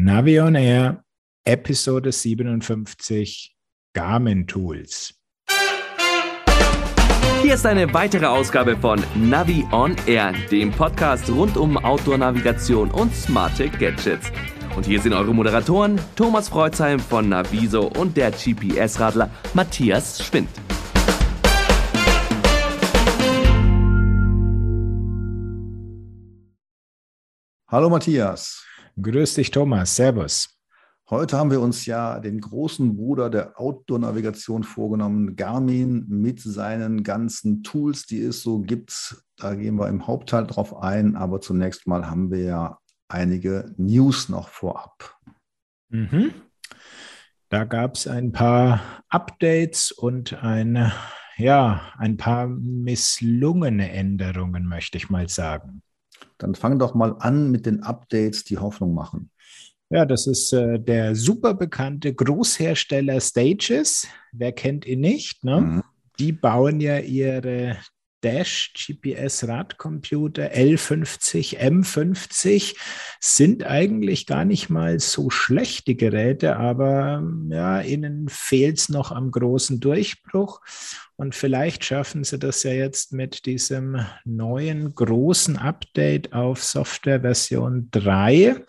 Navion Air, Episode 57, Garmin Tools. Hier ist eine weitere Ausgabe von Navi on Air, dem Podcast rund um Outdoor-Navigation und smarte Gadgets. Und hier sind eure Moderatoren Thomas Freuzheim von Naviso und der GPS-Radler Matthias Schwind. Hallo Matthias. Grüß dich, Thomas. Servus. Heute haben wir uns ja den großen Bruder der Outdoor-Navigation vorgenommen, Garmin, mit seinen ganzen Tools, die es so gibt. Da gehen wir im Hauptteil drauf ein, aber zunächst mal haben wir ja einige News noch vorab. Mhm. Da gab es ein paar Updates und ein, ja, ein paar misslungene Änderungen, möchte ich mal sagen. Dann fang doch mal an mit den Updates, die Hoffnung machen. Ja, das ist äh, der super bekannte Großhersteller Stages. Wer kennt ihn nicht? Ne? Mhm. Die bauen ja ihre Dash GPS Radcomputer L50, M50 sind eigentlich gar nicht mal so schlechte Geräte, aber ja, ihnen fehlt es noch am großen Durchbruch. Und vielleicht schaffen sie das ja jetzt mit diesem neuen großen Update auf Software Version 3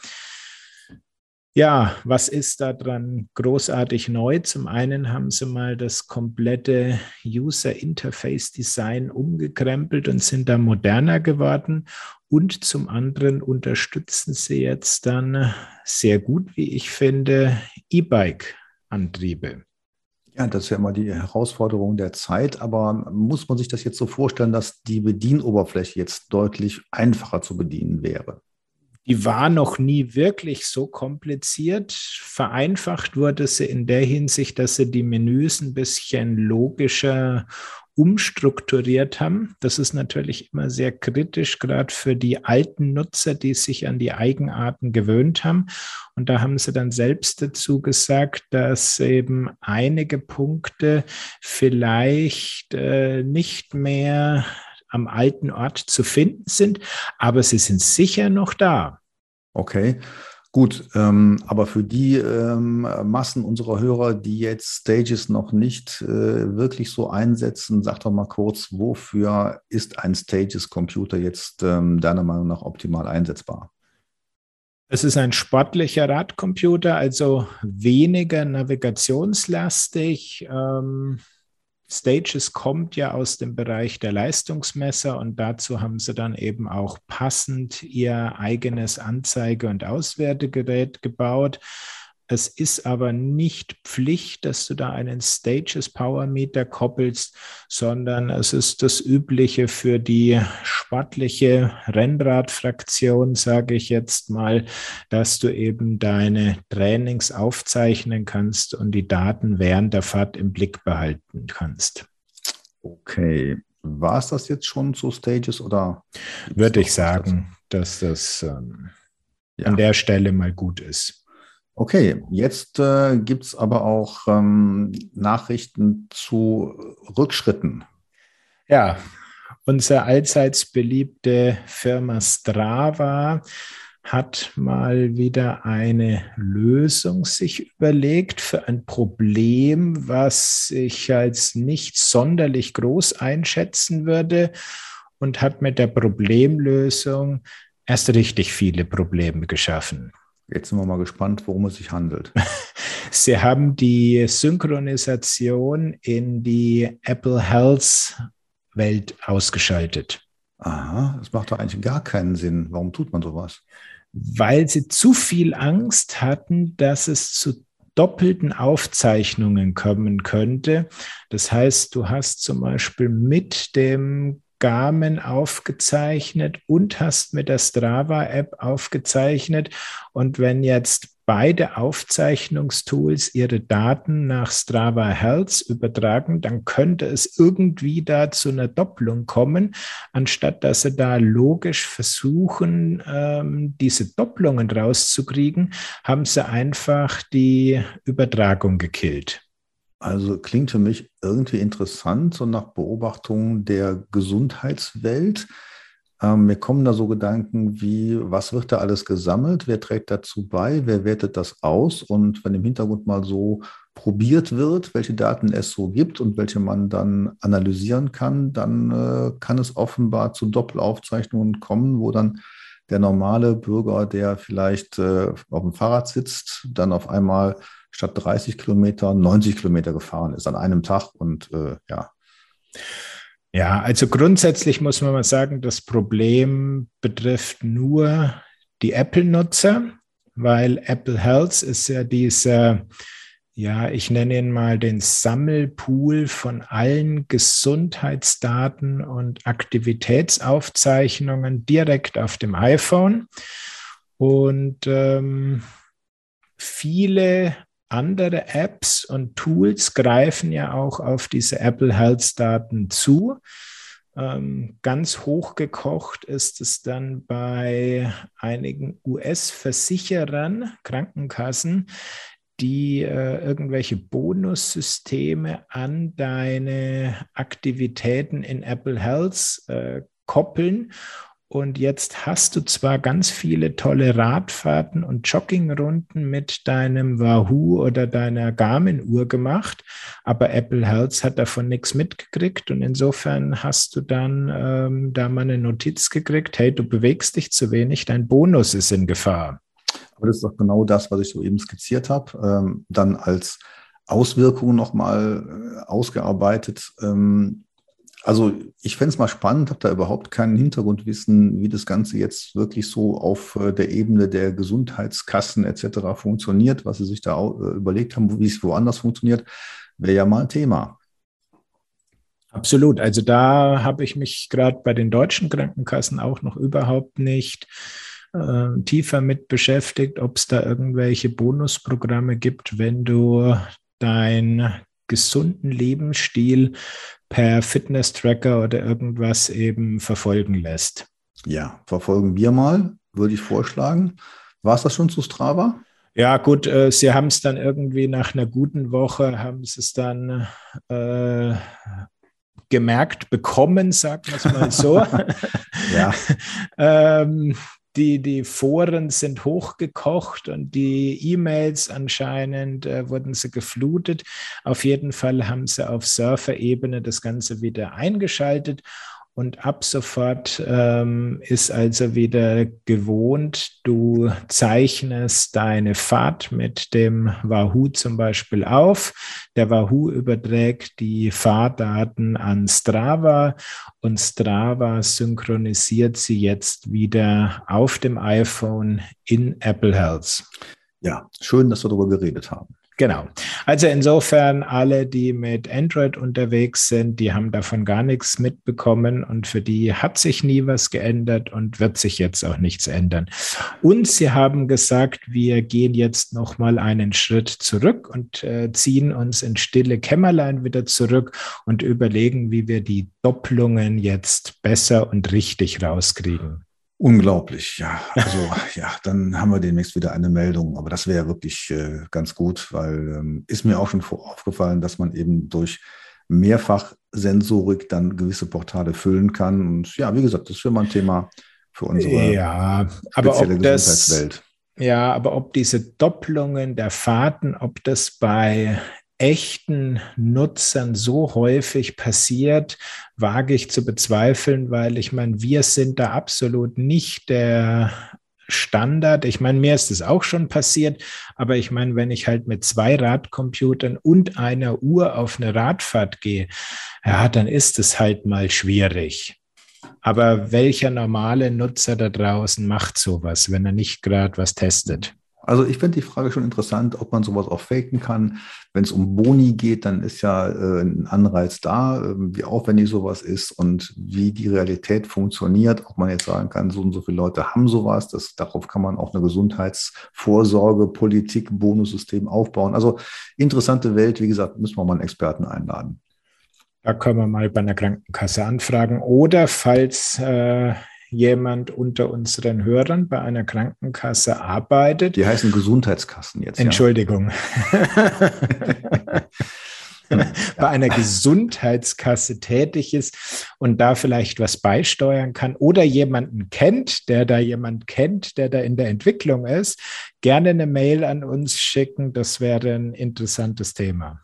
ja, was ist da dran großartig neu? Zum einen haben sie mal das komplette User Interface Design umgekrempelt und sind da moderner geworden. Und zum anderen unterstützen sie jetzt dann sehr gut, wie ich finde, E-Bike-Antriebe. Ja, das ist ja immer die Herausforderung der Zeit, aber muss man sich das jetzt so vorstellen, dass die Bedienoberfläche jetzt deutlich einfacher zu bedienen wäre? Die war noch nie wirklich so kompliziert. Vereinfacht wurde sie in der Hinsicht, dass sie die Menüs ein bisschen logischer umstrukturiert haben. Das ist natürlich immer sehr kritisch, gerade für die alten Nutzer, die sich an die Eigenarten gewöhnt haben. Und da haben sie dann selbst dazu gesagt, dass eben einige Punkte vielleicht äh, nicht mehr am alten Ort zu finden sind, aber sie sind sicher noch da. Okay, gut. Ähm, aber für die ähm, Massen unserer Hörer, die jetzt Stages noch nicht äh, wirklich so einsetzen, sag doch mal kurz, wofür ist ein Stages-Computer jetzt ähm, deiner Meinung nach optimal einsetzbar? Es ist ein sportlicher Radcomputer, also weniger navigationslastig. Ähm, Stages kommt ja aus dem Bereich der Leistungsmesser und dazu haben sie dann eben auch passend ihr eigenes Anzeige- und Auswertegerät gebaut. Es ist aber nicht Pflicht, dass du da einen Stages Power Meter koppelst, sondern es ist das Übliche für die sportliche Rennradfraktion, sage ich jetzt mal, dass du eben deine Trainings aufzeichnen kannst und die Daten während der Fahrt im Blick behalten kannst. Okay. War es das jetzt schon zu Stages oder? Würde ich sagen, dass das ähm, ja. an der Stelle mal gut ist. Okay, jetzt äh, gibt es aber auch ähm, Nachrichten zu Rückschritten. Ja, unsere allseits beliebte Firma Strava hat mal wieder eine Lösung sich überlegt für ein Problem, was ich als nicht sonderlich groß einschätzen würde und hat mit der Problemlösung erst richtig viele Probleme geschaffen. Jetzt sind wir mal gespannt, worum es sich handelt. Sie haben die Synchronisation in die Apple Health Welt ausgeschaltet. Aha, das macht doch eigentlich gar keinen Sinn. Warum tut man sowas? Weil sie zu viel Angst hatten, dass es zu doppelten Aufzeichnungen kommen könnte. Das heißt, du hast zum Beispiel mit dem Garmin aufgezeichnet und hast mit der Strava-App aufgezeichnet. Und wenn jetzt beide Aufzeichnungstools ihre Daten nach Strava Health übertragen, dann könnte es irgendwie da zu einer Doppelung kommen, anstatt dass sie da logisch versuchen, ähm, diese Doppelungen rauszukriegen, haben sie einfach die Übertragung gekillt. Also klingt für mich irgendwie interessant, so nach Beobachtung der Gesundheitswelt. Ähm, mir kommen da so Gedanken wie, was wird da alles gesammelt? Wer trägt dazu bei? Wer wertet das aus? Und wenn im Hintergrund mal so probiert wird, welche Daten es so gibt und welche man dann analysieren kann, dann äh, kann es offenbar zu Doppelaufzeichnungen kommen, wo dann der normale Bürger, der vielleicht äh, auf dem Fahrrad sitzt, dann auf einmal statt 30 Kilometer 90 Kilometer gefahren ist an einem Tag und äh, ja. Ja, also grundsätzlich muss man mal sagen, das Problem betrifft nur die Apple-Nutzer, weil Apple Health ist ja dieser, ja, ich nenne ihn mal den Sammelpool von allen Gesundheitsdaten und Aktivitätsaufzeichnungen direkt auf dem iPhone. Und ähm, viele andere Apps und Tools greifen ja auch auf diese Apple Health Daten zu. Ähm, ganz hochgekocht ist es dann bei einigen US-Versicherern, Krankenkassen, die äh, irgendwelche Bonussysteme an deine Aktivitäten in Apple Health äh, koppeln und jetzt hast du zwar ganz viele tolle Radfahrten und Joggingrunden mit deinem Wahoo oder deiner Garmin-Uhr gemacht, aber Apple Health hat davon nichts mitgekriegt. Und insofern hast du dann ähm, da mal eine Notiz gekriegt, hey, du bewegst dich zu wenig, dein Bonus ist in Gefahr. Aber das ist doch genau das, was ich so eben skizziert habe. Ähm, dann als Auswirkungen nochmal äh, ausgearbeitet. Ähm, also ich fände es mal spannend, habe da überhaupt kein Hintergrundwissen, wie das Ganze jetzt wirklich so auf äh, der Ebene der Gesundheitskassen etc. funktioniert, was sie sich da äh, überlegt haben, wie es woanders funktioniert, wäre ja mal ein Thema. Absolut. Also da habe ich mich gerade bei den deutschen Krankenkassen auch noch überhaupt nicht äh, tiefer mit beschäftigt, ob es da irgendwelche Bonusprogramme gibt, wenn du dein gesunden Lebensstil per Fitness-Tracker oder irgendwas eben verfolgen lässt. Ja, verfolgen wir mal, würde ich vorschlagen. War es das schon zu Strava? Ja, gut, äh, sie haben es dann irgendwie nach einer guten Woche, haben sie es dann äh, gemerkt bekommen, sagen wir es mal so. ja. ähm, die, die Foren sind hochgekocht und die E-Mails anscheinend äh, wurden sie geflutet. Auf jeden Fall haben sie auf Surfer-Ebene das Ganze wieder eingeschaltet und ab sofort ähm, ist also wieder gewohnt, du zeichnest deine Fahrt mit dem Wahoo zum Beispiel auf. Der Wahoo überträgt die Fahrdaten an Strava und Strava synchronisiert sie jetzt wieder auf dem iPhone in Apple Health. Ja, schön, dass wir darüber geredet haben. Genau. Also insofern alle, die mit Android unterwegs sind, die haben davon gar nichts mitbekommen und für die hat sich nie was geändert und wird sich jetzt auch nichts ändern. Und sie haben gesagt, wir gehen jetzt noch mal einen Schritt zurück und äh, ziehen uns in stille Kämmerlein wieder zurück und überlegen, wie wir die Doppelungen jetzt besser und richtig rauskriegen. Unglaublich, ja. Also ja, dann haben wir demnächst wieder eine Meldung. Aber das wäre wirklich äh, ganz gut, weil ähm, ist mir auch schon aufgefallen, dass man eben durch Mehrfachsensorik dann gewisse Portale füllen kann. Und ja, wie gesagt, das wäre mal ein Thema für unsere ja, aber spezielle ob Gesundheitswelt. Das, ja, aber ob diese Doppelungen der Fahrten, ob das bei echten Nutzern so häufig passiert, wage ich zu bezweifeln, weil ich meine, wir sind da absolut nicht der Standard. Ich meine, mir ist es auch schon passiert, aber ich meine, wenn ich halt mit zwei Radcomputern und einer Uhr auf eine Radfahrt gehe, ja, dann ist es halt mal schwierig. Aber welcher normale Nutzer da draußen macht sowas, wenn er nicht gerade was testet? Also ich finde die Frage schon interessant, ob man sowas auch faken kann. Wenn es um Boni geht, dann ist ja äh, ein Anreiz da, äh, wie aufwendig sowas ist und wie die Realität funktioniert. Ob man jetzt sagen kann, so und so viele Leute haben sowas, das, darauf kann man auch eine Gesundheitsvorsorge, Politik, Bonussystem aufbauen. Also interessante Welt, wie gesagt, müssen wir mal einen Experten einladen. Da können wir mal bei einer Krankenkasse anfragen. Oder falls äh, jemand unter unseren Hörern bei einer Krankenkasse arbeitet. Die heißen Gesundheitskassen jetzt. Entschuldigung. Ja. bei einer Gesundheitskasse tätig ist und da vielleicht was beisteuern kann oder jemanden kennt, der da jemand kennt, der da in der Entwicklung ist, gerne eine Mail an uns schicken. Das wäre ein interessantes Thema.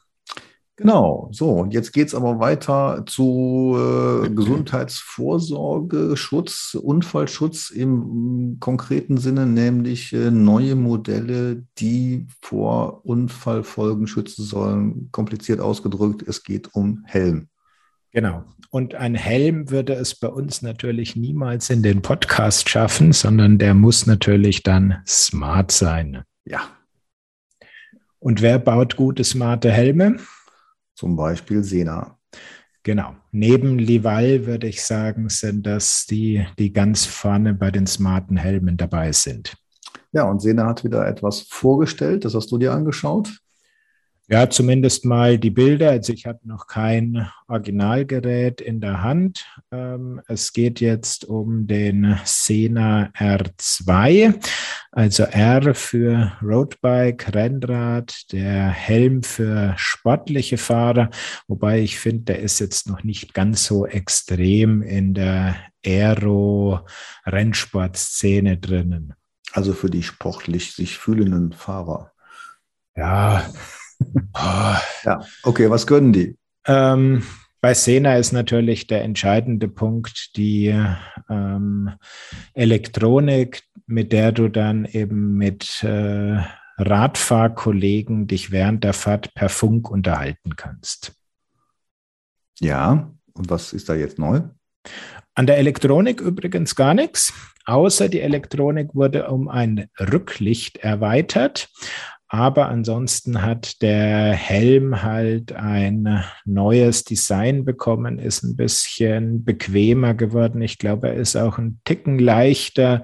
Genau, so, und jetzt geht es aber weiter zu äh, Gesundheitsvorsorge, Schutz, Unfallschutz im konkreten Sinne, nämlich äh, neue Modelle, die vor Unfallfolgen schützen sollen. Kompliziert ausgedrückt, es geht um Helm. Genau. Und ein Helm würde es bei uns natürlich niemals in den Podcast schaffen, sondern der muss natürlich dann smart sein. Ja. Und wer baut gute, smarte Helme? Zum Beispiel Sena. Genau. Neben Lival würde ich sagen, sind das die, die ganz vorne bei den smarten Helmen dabei sind. Ja, und Sena hat wieder etwas vorgestellt. Das hast du dir angeschaut. Ja, zumindest mal die Bilder. Also ich habe noch kein Originalgerät in der Hand. Ähm, es geht jetzt um den Sena R2, also R für Roadbike, Rennrad, der Helm für sportliche Fahrer, wobei ich finde, der ist jetzt noch nicht ganz so extrem in der Aero-Rennsportszene drinnen. Also für die sportlich sich fühlenden Fahrer. Ja, ja, okay, was können die? Ähm, bei Sena ist natürlich der entscheidende Punkt die ähm, Elektronik, mit der du dann eben mit äh, Radfahrkollegen dich während der Fahrt per Funk unterhalten kannst. Ja, und was ist da jetzt neu? An der Elektronik übrigens gar nichts, außer die Elektronik wurde um ein Rücklicht erweitert. Aber ansonsten hat der Helm halt ein neues Design bekommen, ist ein bisschen bequemer geworden. Ich glaube, er ist auch ein Ticken leichter.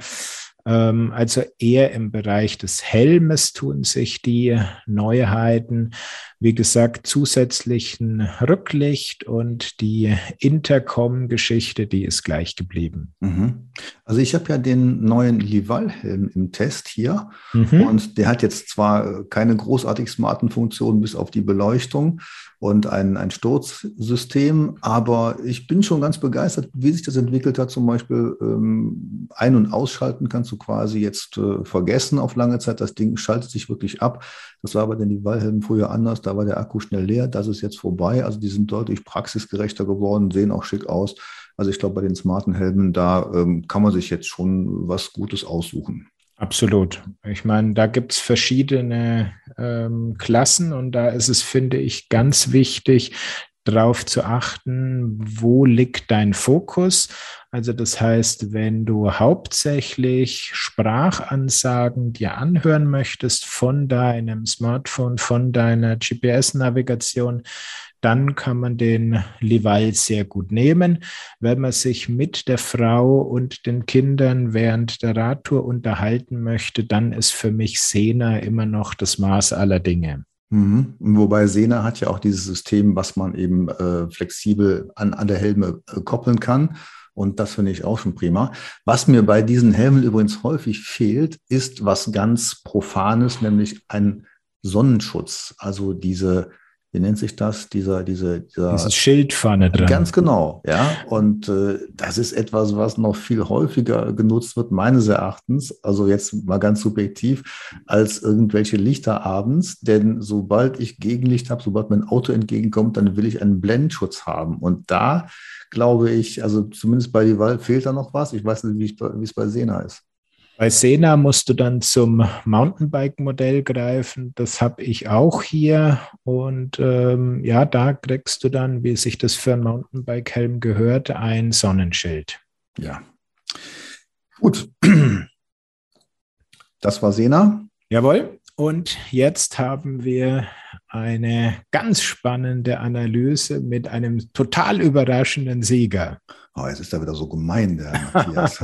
Ähm, also eher im Bereich des Helmes tun sich die Neuheiten. Wie gesagt, zusätzlichen Rücklicht und die Intercom-Geschichte, die ist gleich geblieben. Mhm. Also ich habe ja den neuen Lival-Helm im Test hier mhm. und der hat jetzt zwar keine großartig smarten Funktionen bis auf die Beleuchtung und ein, ein Sturzsystem, aber ich bin schon ganz begeistert, wie sich das entwickelt hat. Zum Beispiel ähm, ein- und ausschalten kannst du quasi jetzt äh, vergessen auf lange Zeit. Das Ding schaltet sich wirklich ab. Das war bei den Lival-Helmen früher anders. Da da war der Akku schnell leer, das ist jetzt vorbei. Also die sind deutlich praxisgerechter geworden, sehen auch schick aus. Also ich glaube, bei den smarten Helmen, da ähm, kann man sich jetzt schon was Gutes aussuchen. Absolut. Ich meine, da gibt es verschiedene ähm, Klassen und da ist es, finde ich, ganz wichtig, darauf zu achten, wo liegt dein Fokus. Also das heißt, wenn du hauptsächlich Sprachansagen dir anhören möchtest von deinem Smartphone, von deiner GPS-Navigation, dann kann man den Lival sehr gut nehmen. Wenn man sich mit der Frau und den Kindern während der Radtour unterhalten möchte, dann ist für mich Sena immer noch das Maß aller Dinge. Mhm. Wobei Sena hat ja auch dieses System, was man eben äh, flexibel an, an der Helme äh, koppeln kann. Und das finde ich auch schon prima. Was mir bei diesen Helmen übrigens häufig fehlt, ist was ganz Profanes, nämlich ein Sonnenschutz. Also diese wie nennt sich das, dieser, diese, dieser Dieses Schild vorne dran. Ganz genau, ja. Und äh, das ist etwas, was noch viel häufiger genutzt wird, meines Erachtens, also jetzt mal ganz subjektiv, als irgendwelche Lichter abends. Denn sobald ich Gegenlicht habe, sobald mein Auto entgegenkommt, dann will ich einen Blendschutz haben. Und da glaube ich, also zumindest bei Dival fehlt da noch was. Ich weiß nicht, wie es bei Sena ist. Bei Sena musst du dann zum Mountainbike-Modell greifen. Das habe ich auch hier. Und ähm, ja, da kriegst du dann, wie sich das für ein Mountainbike-Helm gehört, ein Sonnenschild. Ja. Gut. Das war Sena. Jawohl. Und jetzt haben wir eine ganz spannende Analyse mit einem total überraschenden Sieger. Oh, jetzt ist er wieder so gemein, der Matthias.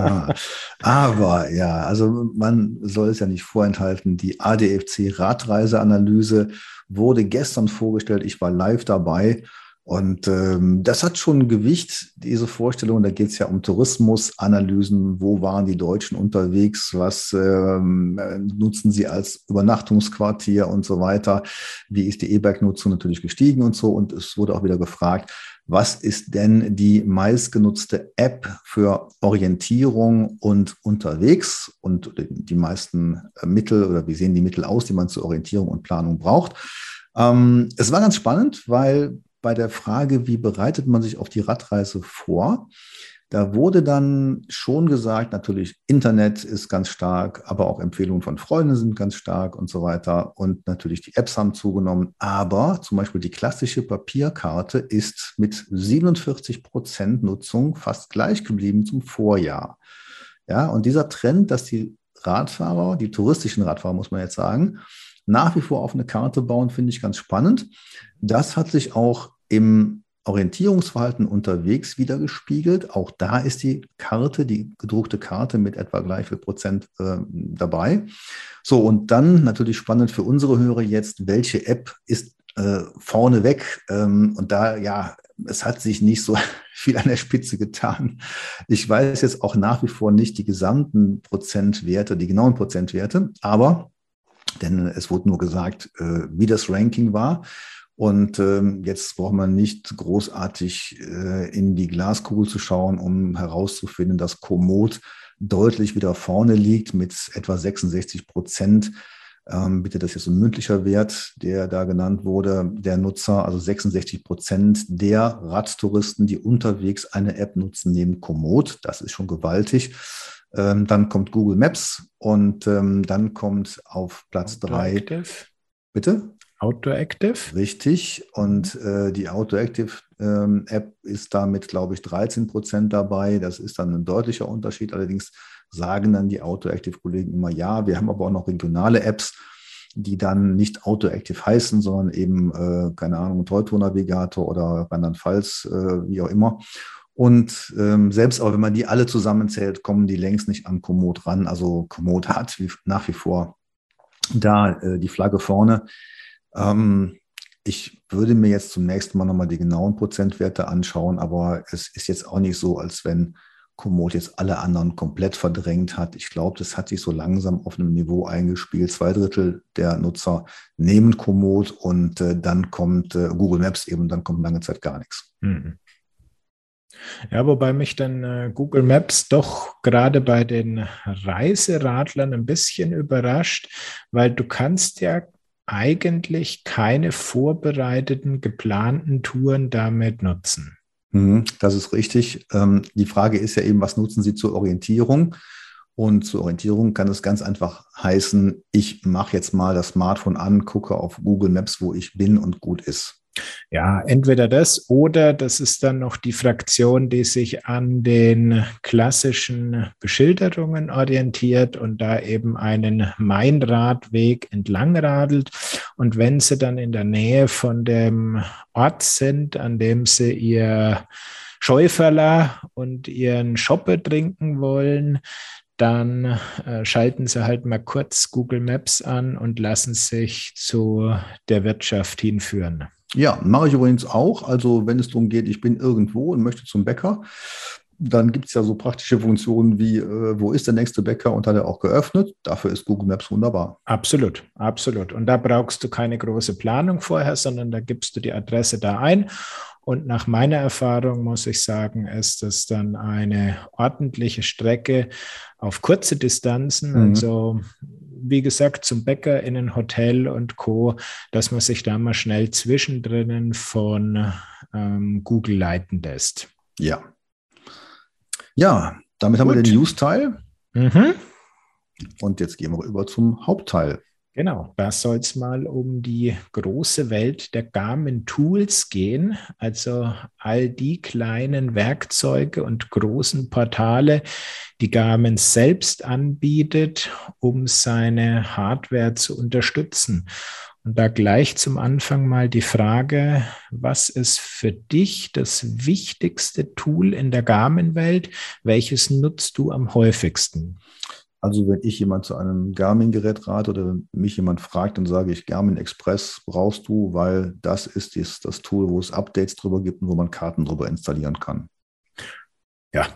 Aber ja, also man soll es ja nicht vorenthalten. Die ADFC Radreiseanalyse wurde gestern vorgestellt. Ich war live dabei. Und ähm, das hat schon Gewicht, diese Vorstellung. Da geht es ja um Tourismusanalysen. Wo waren die Deutschen unterwegs? Was ähm, nutzen sie als Übernachtungsquartier und so weiter? Wie ist die E-Bike-Nutzung natürlich gestiegen und so? Und es wurde auch wieder gefragt, was ist denn die meistgenutzte App für Orientierung und unterwegs und die meisten Mittel oder wie sehen die Mittel aus, die man zur Orientierung und Planung braucht? Ähm, es war ganz spannend, weil bei der Frage, wie bereitet man sich auf die Radreise vor, da wurde dann schon gesagt, natürlich Internet ist ganz stark, aber auch Empfehlungen von Freunden sind ganz stark und so weiter. Und natürlich die Apps haben zugenommen. Aber zum Beispiel die klassische Papierkarte ist mit 47 Prozent Nutzung fast gleich geblieben zum Vorjahr. Ja, und dieser Trend, dass die Radfahrer, die touristischen Radfahrer, muss man jetzt sagen, nach wie vor auf eine Karte bauen, finde ich ganz spannend. Das hat sich auch im Orientierungsverhalten unterwegs wieder gespiegelt. Auch da ist die Karte, die gedruckte Karte mit etwa gleich viel Prozent äh, dabei. So, und dann natürlich spannend für unsere Hörer jetzt, welche App ist äh, vorneweg? Ähm, und da, ja, es hat sich nicht so viel an der Spitze getan. Ich weiß jetzt auch nach wie vor nicht die gesamten Prozentwerte, die genauen Prozentwerte, aber denn es wurde nur gesagt, äh, wie das Ranking war. Und ähm, jetzt braucht man nicht großartig äh, in die Glaskugel zu schauen, um herauszufinden, dass Komoot deutlich wieder vorne liegt mit etwa 66 Prozent. Ähm, bitte, das ist ein mündlicher Wert, der da genannt wurde, der Nutzer, also 66 Prozent der Radtouristen, die unterwegs eine App nutzen, neben Komoot. Das ist schon gewaltig. Ähm, dann kommt Google Maps und ähm, dann kommt auf Platz drei. Bitte? Outdoor Active. Richtig. Und äh, die Outdoor Active ähm, App ist damit, glaube ich, 13 Prozent dabei. Das ist dann ein deutlicher Unterschied. Allerdings sagen dann die Outdoor Active Kollegen immer ja. Wir haben aber auch noch regionale Apps, die dann nicht Outdoor Active heißen, sondern eben, äh, keine Ahnung, Teutonavigator oder Rheinland-Pfalz, äh, wie auch immer. Und ähm, selbst aber wenn man die alle zusammenzählt, kommen die längst nicht an Komoot ran. Also Komoot hat wie, nach wie vor da äh, die Flagge vorne. Ähm, ich würde mir jetzt zum nächsten Mal nochmal die genauen Prozentwerte anschauen, aber es ist jetzt auch nicht so, als wenn Komoot jetzt alle anderen komplett verdrängt hat. Ich glaube, das hat sich so langsam auf einem Niveau eingespielt. Zwei Drittel der Nutzer nehmen Komoot und äh, dann kommt äh, Google Maps eben, dann kommt lange Zeit gar nichts. Mhm. Ja, wobei mich dann äh, Google Maps doch gerade bei den Reiseradlern ein bisschen überrascht, weil du kannst ja eigentlich keine vorbereiteten, geplanten Touren damit nutzen. Mhm, das ist richtig. Ähm, die Frage ist ja eben, was nutzen Sie zur Orientierung? Und zur Orientierung kann es ganz einfach heißen, ich mache jetzt mal das Smartphone an, gucke auf Google Maps, wo ich bin und gut ist. Ja, entweder das oder das ist dann noch die Fraktion, die sich an den klassischen Beschilderungen orientiert und da eben einen Mainradweg entlangradelt. Und wenn sie dann in der Nähe von dem Ort sind, an dem sie ihr Schäuferler und ihren Schoppe trinken wollen, dann äh, schalten Sie halt mal kurz Google Maps an und lassen sich zu der Wirtschaft hinführen. Ja, mache ich übrigens auch. Also wenn es darum geht, ich bin irgendwo und möchte zum Bäcker, dann gibt es ja so praktische Funktionen wie, äh, wo ist der nächste Bäcker und hat er auch geöffnet. Dafür ist Google Maps wunderbar. Absolut, absolut. Und da brauchst du keine große Planung vorher, sondern da gibst du die Adresse da ein. Und nach meiner Erfahrung muss ich sagen, ist das dann eine ordentliche Strecke auf kurze Distanzen. Mhm. Also wie gesagt, zum Bäcker in ein Hotel und Co., dass man sich da mal schnell zwischendrin von ähm, Google leiten lässt. Ja. Ja, damit Gut. haben wir den News-Teil. Mhm. Und jetzt gehen wir über zum Hauptteil. Genau, da soll es mal um die große Welt der Garmin Tools gehen, also all die kleinen Werkzeuge und großen Portale, die Garmin selbst anbietet, um seine Hardware zu unterstützen. Und da gleich zum Anfang mal die Frage, was ist für dich das wichtigste Tool in der Garmin-Welt? Welches nutzt du am häufigsten? Also wenn ich jemand zu einem Garmin-Gerät rate oder mich jemand fragt, dann sage ich, Garmin Express brauchst du, weil das ist dies, das Tool, wo es Updates drüber gibt und wo man Karten drüber installieren kann. Ja,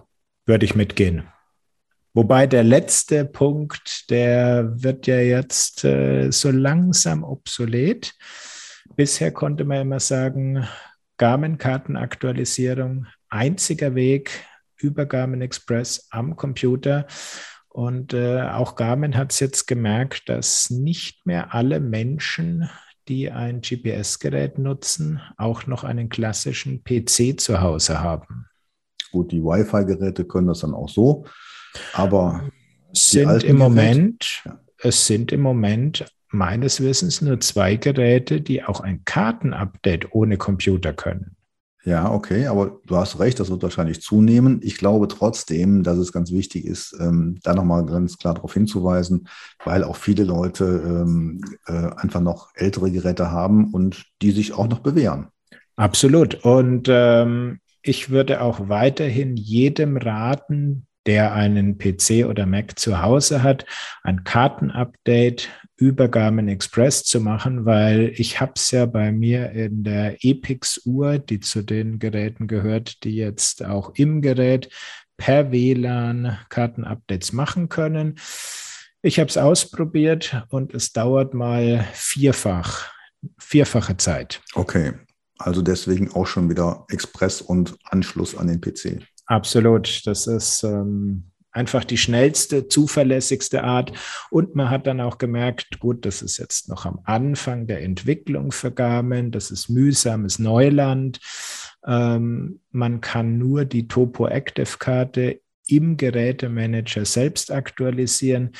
würde ich mitgehen. Wobei der letzte Punkt, der wird ja jetzt äh, so langsam obsolet. Bisher konnte man immer sagen, Garmin-Kartenaktualisierung, einziger Weg über Garmin Express am Computer. Und äh, auch Garmin hat es jetzt gemerkt, dass nicht mehr alle Menschen, die ein GPS-Gerät nutzen, auch noch einen klassischen PC zu Hause haben. Gut, die Wi-Fi-Geräte können das dann auch so, aber sind im Moment, ja. es sind im Moment meines Wissens nur zwei Geräte, die auch ein Kartenupdate ohne Computer können. Ja, okay, aber du hast recht, das wird wahrscheinlich zunehmen. Ich glaube trotzdem, dass es ganz wichtig ist, ähm, da nochmal ganz klar darauf hinzuweisen, weil auch viele Leute ähm, äh, einfach noch ältere Geräte haben und die sich auch noch bewähren. Absolut. Und ähm, ich würde auch weiterhin jedem raten, der einen PC oder Mac zu Hause hat, ein Kartenupdate über Garmin Express zu machen, weil ich habe es ja bei mir in der Epix-Uhr, die zu den Geräten gehört, die jetzt auch im Gerät per WLAN Kartenupdates machen können. Ich habe es ausprobiert und es dauert mal vierfach, vierfache Zeit. Okay, also deswegen auch schon wieder Express und Anschluss an den PC. Absolut. Das ist ähm, einfach die schnellste, zuverlässigste Art. Und man hat dann auch gemerkt, gut, das ist jetzt noch am Anfang der Entwicklung für Garmin. Das ist mühsames Neuland. Ähm, man kann nur die Topo Active Karte im Gerätemanager selbst aktualisieren.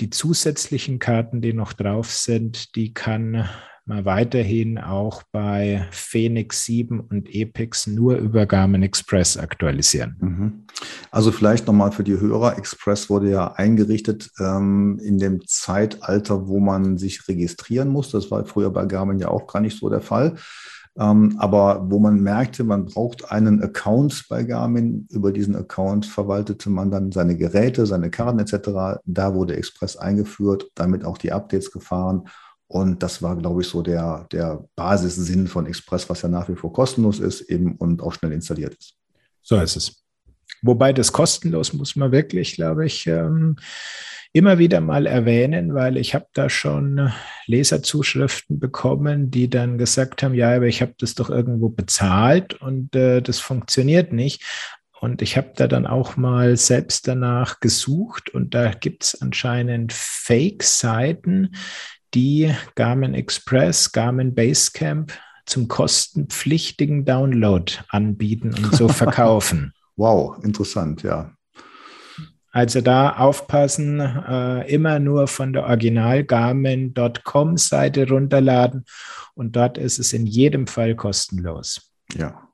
Die zusätzlichen Karten, die noch drauf sind, die kann mal weiterhin auch bei Phoenix 7 und Epix nur über Garmin Express aktualisieren. Mhm. Also vielleicht nochmal für die Hörer, Express wurde ja eingerichtet ähm, in dem Zeitalter, wo man sich registrieren muss. Das war früher bei Garmin ja auch gar nicht so der Fall. Ähm, aber wo man merkte, man braucht einen Account bei Garmin. Über diesen Account verwaltete man dann seine Geräte, seine Karten etc. Da wurde Express eingeführt, damit auch die Updates gefahren. Und das war, glaube ich, so der, der Basissinn von Express, was ja nach wie vor kostenlos ist eben und auch schnell installiert ist. So ist es. Wobei das kostenlos muss man wirklich, glaube ich, ähm, immer wieder mal erwähnen, weil ich habe da schon Leserzuschriften bekommen, die dann gesagt haben, ja, aber ich habe das doch irgendwo bezahlt und äh, das funktioniert nicht. Und ich habe da dann auch mal selbst danach gesucht und da gibt es anscheinend Fake-Seiten, die Garmin Express, Garmin Basecamp zum kostenpflichtigen Download anbieten und so verkaufen. wow, interessant, ja. Also da aufpassen, äh, immer nur von der Original Garmin.com Seite runterladen und dort ist es in jedem Fall kostenlos. Ja.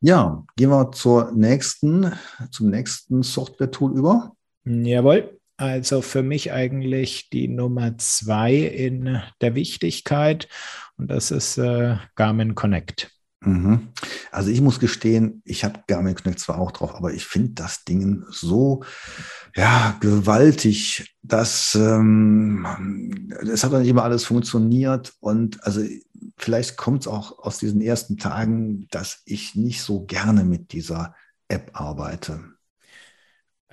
Ja, gehen wir zur nächsten, zum nächsten Software-Tool über. Jawohl. Also für mich eigentlich die Nummer zwei in der Wichtigkeit und das ist äh, Garmin Connect. Mhm. Also ich muss gestehen, ich habe Garmin Connect zwar auch drauf, aber ich finde das Ding so ja, gewaltig, dass ähm, es hat dann nicht immer alles funktioniert und also vielleicht kommt es auch aus diesen ersten Tagen, dass ich nicht so gerne mit dieser App arbeite.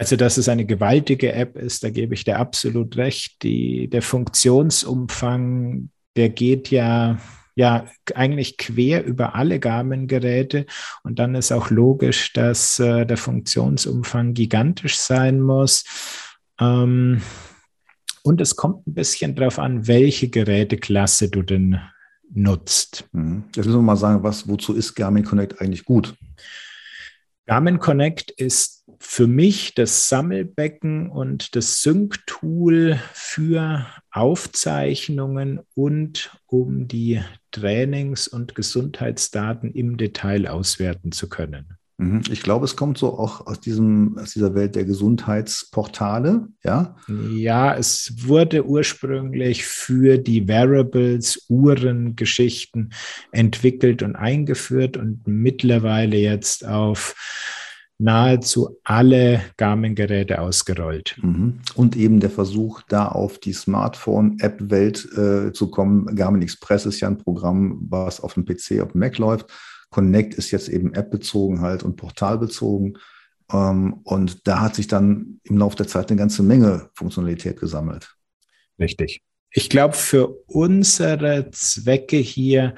Also, dass es eine gewaltige App ist, da gebe ich dir absolut recht. Die, der Funktionsumfang, der geht ja, ja eigentlich quer über alle Garmin-Geräte. Und dann ist auch logisch, dass äh, der Funktionsumfang gigantisch sein muss. Ähm, und es kommt ein bisschen darauf an, welche Geräteklasse du denn nutzt. Mhm. Jetzt müssen wir mal sagen, was, wozu ist Garmin Connect eigentlich gut? Garmin Connect ist für mich das Sammelbecken und das Sync-Tool für Aufzeichnungen und um die Trainings- und Gesundheitsdaten im Detail auswerten zu können. Mhm. Ich glaube, es kommt so auch aus, diesem, aus dieser Welt der Gesundheitsportale, ja? Ja, es wurde ursprünglich für die Wearables, Uhrengeschichten entwickelt und eingeführt und mittlerweile jetzt auf nahezu alle Garmin-Geräte ausgerollt. Mhm. Und eben der Versuch, da auf die Smartphone-App-Welt äh, zu kommen. Garmin Express ist ja ein Programm, was auf dem PC, auf dem Mac läuft. Connect ist jetzt eben App-bezogen halt und portalbezogen. Ähm, und da hat sich dann im Laufe der Zeit eine ganze Menge Funktionalität gesammelt. Richtig. Ich glaube, für unsere Zwecke hier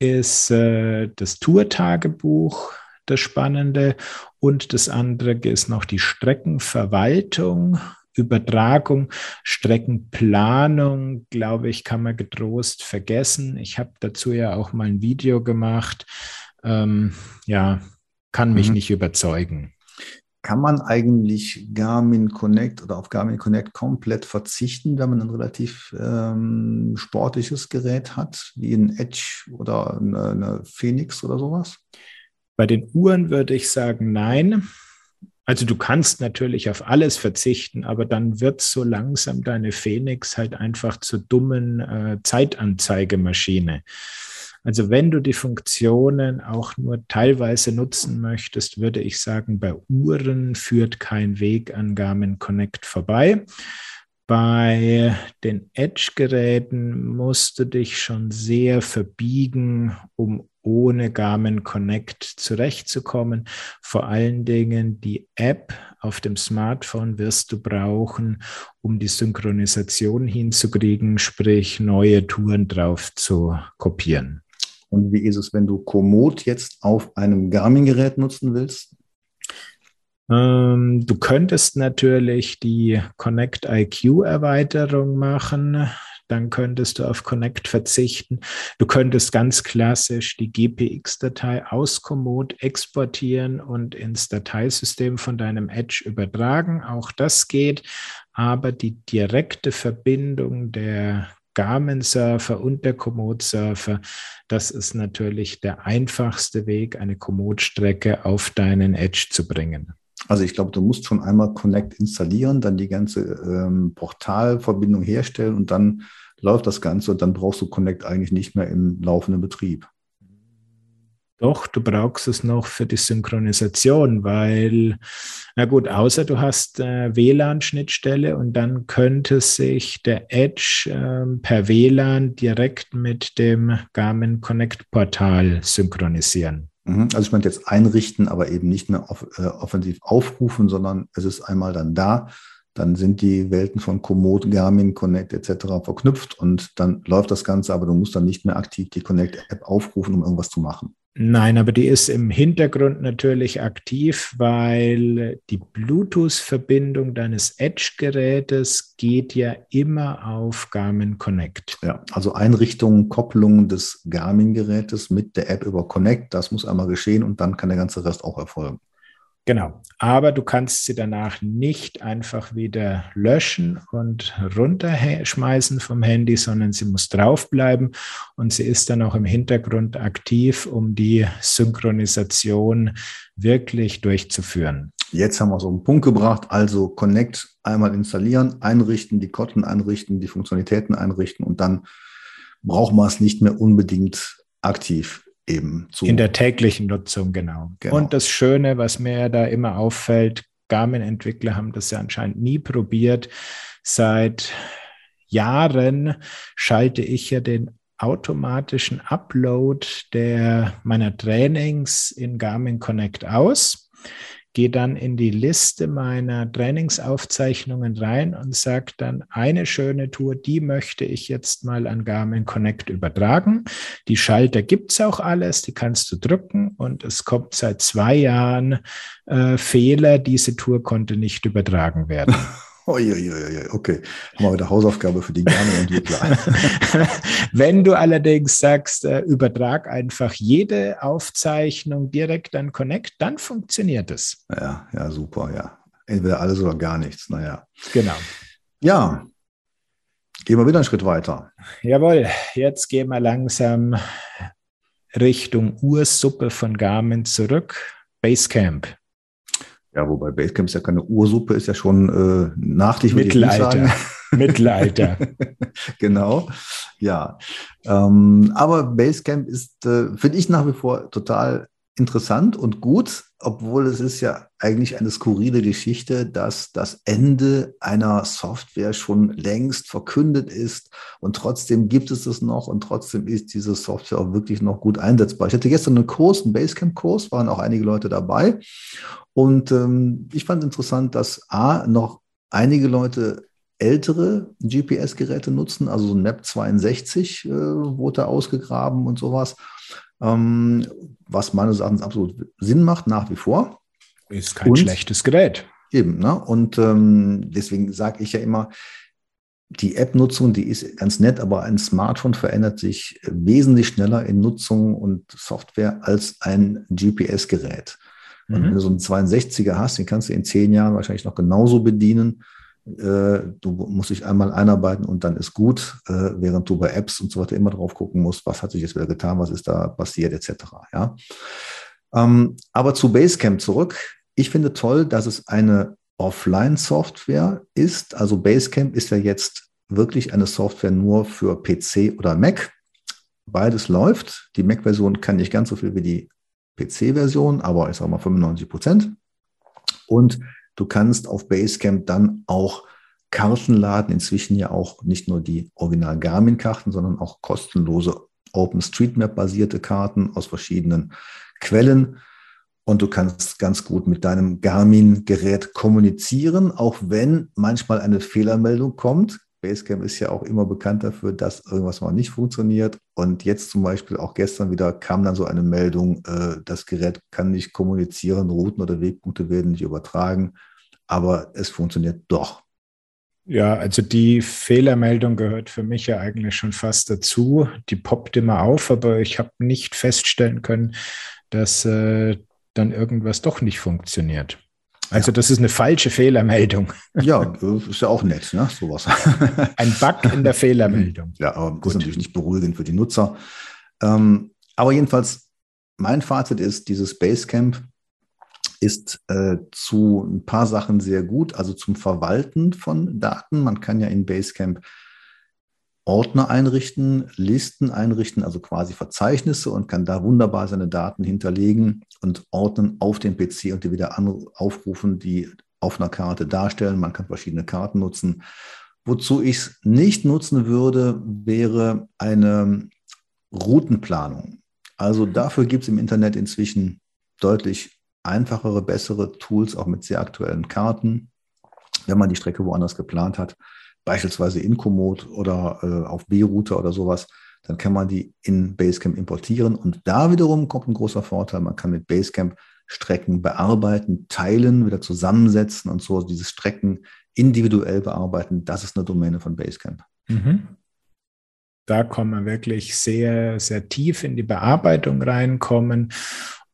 ist äh, das Tourtagebuch das Spannende und das andere ist noch die Streckenverwaltung. Übertragung, Streckenplanung, glaube ich, kann man getrost vergessen. Ich habe dazu ja auch mal ein Video gemacht. Ähm, ja, kann mich mhm. nicht überzeugen. Kann man eigentlich Garmin Connect oder auf Garmin Connect komplett verzichten, wenn man ein relativ ähm, sportliches Gerät hat, wie ein Edge oder eine, eine Phoenix oder sowas? Bei den Uhren würde ich sagen, nein. Also du kannst natürlich auf alles verzichten, aber dann wird so langsam deine Phoenix halt einfach zur dummen äh, Zeitanzeigemaschine. Also wenn du die Funktionen auch nur teilweise nutzen möchtest, würde ich sagen, bei Uhren führt kein Weg an Garmin Connect vorbei. Bei den Edge-Geräten musst du dich schon sehr verbiegen, um ohne Garmin Connect zurechtzukommen. Vor allen Dingen die App auf dem Smartphone wirst du brauchen, um die Synchronisation hinzukriegen, sprich neue Touren drauf zu kopieren. Und wie ist es, wenn du Komoot jetzt auf einem Garmin-Gerät nutzen willst? Ähm, du könntest natürlich die Connect IQ-Erweiterung machen. Dann könntest du auf Connect verzichten. Du könntest ganz klassisch die GPX-Datei aus Komoot exportieren und ins Dateisystem von deinem Edge übertragen. Auch das geht. Aber die direkte Verbindung der Garmin-Surfer und der Komoot-Surfer. Das ist natürlich der einfachste Weg, eine Komoot-Strecke auf deinen Edge zu bringen. Also ich glaube, du musst schon einmal Connect installieren, dann die ganze ähm, Portalverbindung herstellen und dann läuft das Ganze und dann brauchst du Connect eigentlich nicht mehr im laufenden Betrieb. Doch, du brauchst es noch für die Synchronisation, weil, na gut, außer du hast äh, WLAN-Schnittstelle und dann könnte sich der Edge äh, per WLAN direkt mit dem Garmin Connect Portal synchronisieren. Mhm, also ich meine jetzt einrichten, aber eben nicht mehr off äh, offensiv aufrufen, sondern es ist einmal dann da. Dann sind die Welten von Komoot, Garmin, Connect etc. verknüpft und dann läuft das Ganze, aber du musst dann nicht mehr aktiv die Connect-App aufrufen, um irgendwas zu machen. Nein, aber die ist im Hintergrund natürlich aktiv, weil die Bluetooth-Verbindung deines Edge-Gerätes geht ja immer auf Garmin Connect. Ja, also Einrichtung, Kopplung des Garmin-Gerätes mit der App über Connect, das muss einmal geschehen und dann kann der ganze Rest auch erfolgen. Genau, aber du kannst sie danach nicht einfach wieder löschen und runterschmeißen vom Handy, sondern sie muss draufbleiben. Und sie ist dann auch im Hintergrund aktiv, um die Synchronisation wirklich durchzuführen. Jetzt haben wir so einen Punkt gebracht, also Connect einmal installieren, einrichten, die Kotten einrichten, die Funktionalitäten einrichten und dann braucht man es nicht mehr unbedingt aktiv eben zu. In der täglichen Nutzung, genau. genau. Und das Schöne, was mir da immer auffällt, Garmin-Entwickler haben das ja anscheinend nie probiert. Seit Jahren schalte ich ja den automatischen Upload der meiner Trainings in Garmin Connect aus gehe dann in die Liste meiner Trainingsaufzeichnungen rein und sage dann, eine schöne Tour, die möchte ich jetzt mal an Garmin Connect übertragen. Die Schalter gibt es auch alles, die kannst du drücken und es kommt seit zwei Jahren äh, Fehler, diese Tour konnte nicht übertragen werden. Uiuiui, okay, haben wir wieder Hausaufgabe für die Garmin-Entwickler. Wenn du allerdings sagst, äh, übertrag einfach jede Aufzeichnung direkt an Connect, dann funktioniert es. Ja, ja, super, ja. Entweder alles oder gar nichts, naja. Genau. Ja, gehen wir wieder einen Schritt weiter. Jawohl, jetzt gehen wir langsam Richtung Ursuppe von Garmin zurück. Basecamp. Ja, wobei Basecamp ist ja keine Ursuppe, ist ja schon äh, nachtig. Mittelalter. Mittelalter. genau, ja. Ähm, aber Basecamp ist, äh, finde ich nach wie vor total interessant und gut, obwohl es ist ja eigentlich eine skurrile Geschichte, dass das Ende einer Software schon längst verkündet ist und trotzdem gibt es es noch und trotzdem ist diese Software auch wirklich noch gut einsetzbar. Ich hatte gestern einen Kurs, einen Basecamp-Kurs, waren auch einige Leute dabei und ähm, ich fand interessant, dass A, noch einige Leute ältere GPS-Geräte nutzen, also so ein Map 62 äh, wurde da ausgegraben und sowas was meines Erachtens absolut Sinn macht, nach wie vor. Ist kein und, schlechtes Gerät. Eben, ne? Und ähm, deswegen sage ich ja immer, die App-Nutzung, die ist ganz nett, aber ein Smartphone verändert sich wesentlich schneller in Nutzung und Software als ein GPS-Gerät. Und mhm. wenn du so einen 62er hast, den kannst du in zehn Jahren wahrscheinlich noch genauso bedienen du musst dich einmal einarbeiten und dann ist gut, äh, während du bei Apps und so weiter immer drauf gucken musst, was hat sich jetzt wieder getan, was ist da passiert, etc. Ja? Ähm, aber zu Basecamp zurück. Ich finde toll, dass es eine Offline-Software ist. Also Basecamp ist ja jetzt wirklich eine Software nur für PC oder Mac. Beides läuft. Die Mac-Version kann nicht ganz so viel wie die PC-Version, aber ich sage mal 95 Prozent. Und Du kannst auf Basecamp dann auch Karten laden, inzwischen ja auch nicht nur die Original Garmin-Karten, sondern auch kostenlose OpenStreetMap-basierte Karten aus verschiedenen Quellen. Und du kannst ganz gut mit deinem Garmin-Gerät kommunizieren, auch wenn manchmal eine Fehlermeldung kommt. Basecamp ist ja auch immer bekannt dafür, dass irgendwas mal nicht funktioniert. Und jetzt zum Beispiel auch gestern wieder kam dann so eine Meldung, äh, das Gerät kann nicht kommunizieren, Routen oder Wegpunkte werden nicht übertragen, aber es funktioniert doch. Ja, also die Fehlermeldung gehört für mich ja eigentlich schon fast dazu. Die poppt immer auf, aber ich habe nicht feststellen können, dass äh, dann irgendwas doch nicht funktioniert. Also das ist eine falsche Fehlermeldung. Ja, ist ja auch nett, ne? Sowas. Ein Bug in der Fehlermeldung. Ja, aber Gut. das ist natürlich nicht beruhigend für die Nutzer. Ähm, aber jedenfalls, mein Fazit ist, dieses Basecamp ist äh, zu ein paar Sachen sehr gut, also zum Verwalten von Daten. Man kann ja in Basecamp Ordner einrichten, Listen einrichten, also quasi Verzeichnisse und kann da wunderbar seine Daten hinterlegen und ordnen auf den PC und die wieder aufrufen, die auf einer Karte darstellen. Man kann verschiedene Karten nutzen. Wozu ich es nicht nutzen würde, wäre eine Routenplanung. Also dafür gibt es im Internet inzwischen deutlich einfachere, bessere Tools, auch mit sehr aktuellen Karten, wenn man die Strecke woanders geplant hat beispielsweise in Komoot oder äh, auf B-Router oder sowas, dann kann man die in Basecamp importieren. Und da wiederum kommt ein großer Vorteil. Man kann mit Basecamp Strecken bearbeiten, teilen, wieder zusammensetzen und so diese Strecken individuell bearbeiten. Das ist eine Domäne von Basecamp. Mhm. Da kann man wirklich sehr, sehr tief in die Bearbeitung reinkommen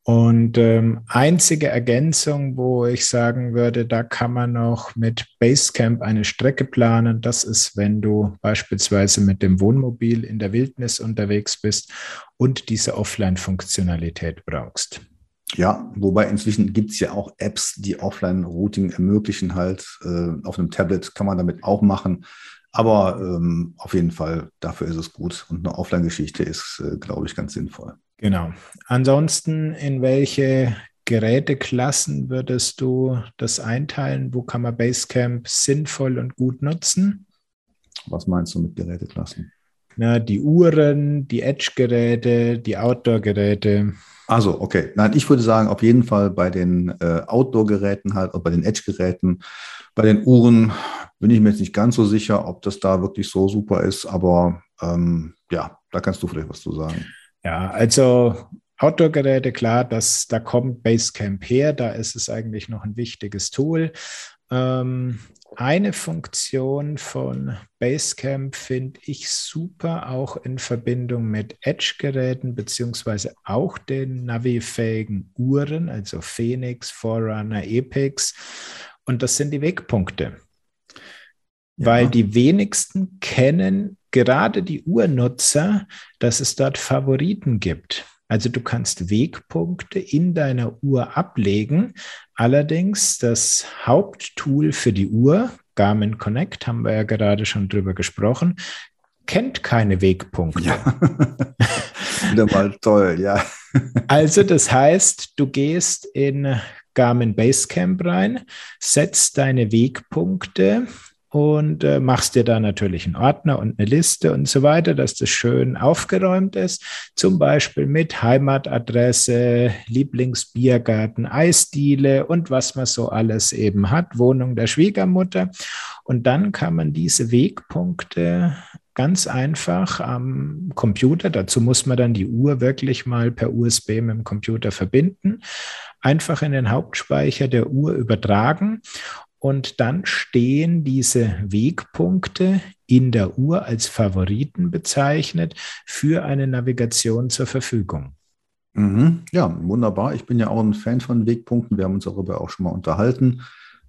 und ähm, einzige Ergänzung, wo ich sagen würde, da kann man noch mit Basecamp eine Strecke planen. Das ist, wenn du beispielsweise mit dem Wohnmobil in der Wildnis unterwegs bist und diese Offline-Funktionalität brauchst. Ja, wobei inzwischen gibt es ja auch Apps, die Offline-Routing ermöglichen halt. Äh, auf einem Tablet kann man damit auch machen. Aber ähm, auf jeden Fall, dafür ist es gut. Und eine Offline-Geschichte ist, äh, glaube ich, ganz sinnvoll. Genau. Ansonsten, in welche Geräteklassen würdest du das einteilen? Wo kann man Basecamp sinnvoll und gut nutzen? Was meinst du mit Geräteklassen? Na, die Uhren, die Edge-Geräte, die Outdoor-Geräte. Also, okay. Nein, ich würde sagen, auf jeden Fall bei den äh, Outdoor-Geräten halt und bei den Edge-Geräten. Bei den Uhren bin ich mir jetzt nicht ganz so sicher, ob das da wirklich so super ist, aber ähm, ja, da kannst du vielleicht was zu sagen. Ja, also Outdoor-Geräte, klar, das, da kommt Basecamp her, da ist es eigentlich noch ein wichtiges Tool. Ähm, eine Funktion von Basecamp finde ich super, auch in Verbindung mit Edge-Geräten, beziehungsweise auch den Navi-fähigen Uhren, also Phoenix, Forerunner, Epix. Und das sind die Wegpunkte. Ja. Weil die wenigsten kennen gerade die Uhrnutzer, dass es dort Favoriten gibt. Also du kannst Wegpunkte in deiner Uhr ablegen. Allerdings das Haupttool für die Uhr, Garmin Connect, haben wir ja gerade schon drüber gesprochen, kennt keine Wegpunkte. Ja. wieder mal toll, ja. Also das heißt, du gehst in Garmin Basecamp rein, setzt deine Wegpunkte und äh, machst dir da natürlich einen Ordner und eine Liste und so weiter, dass das schön aufgeräumt ist. Zum Beispiel mit Heimatadresse, Lieblingsbiergarten, Eisdiele und was man so alles eben hat, Wohnung der Schwiegermutter. Und dann kann man diese Wegpunkte ganz einfach am Computer, dazu muss man dann die Uhr wirklich mal per USB mit dem Computer verbinden, einfach in den Hauptspeicher der Uhr übertragen und dann stehen diese Wegpunkte in der Uhr als Favoriten bezeichnet für eine Navigation zur Verfügung. Mhm. Ja, wunderbar. Ich bin ja auch ein Fan von Wegpunkten. Wir haben uns darüber auch schon mal unterhalten.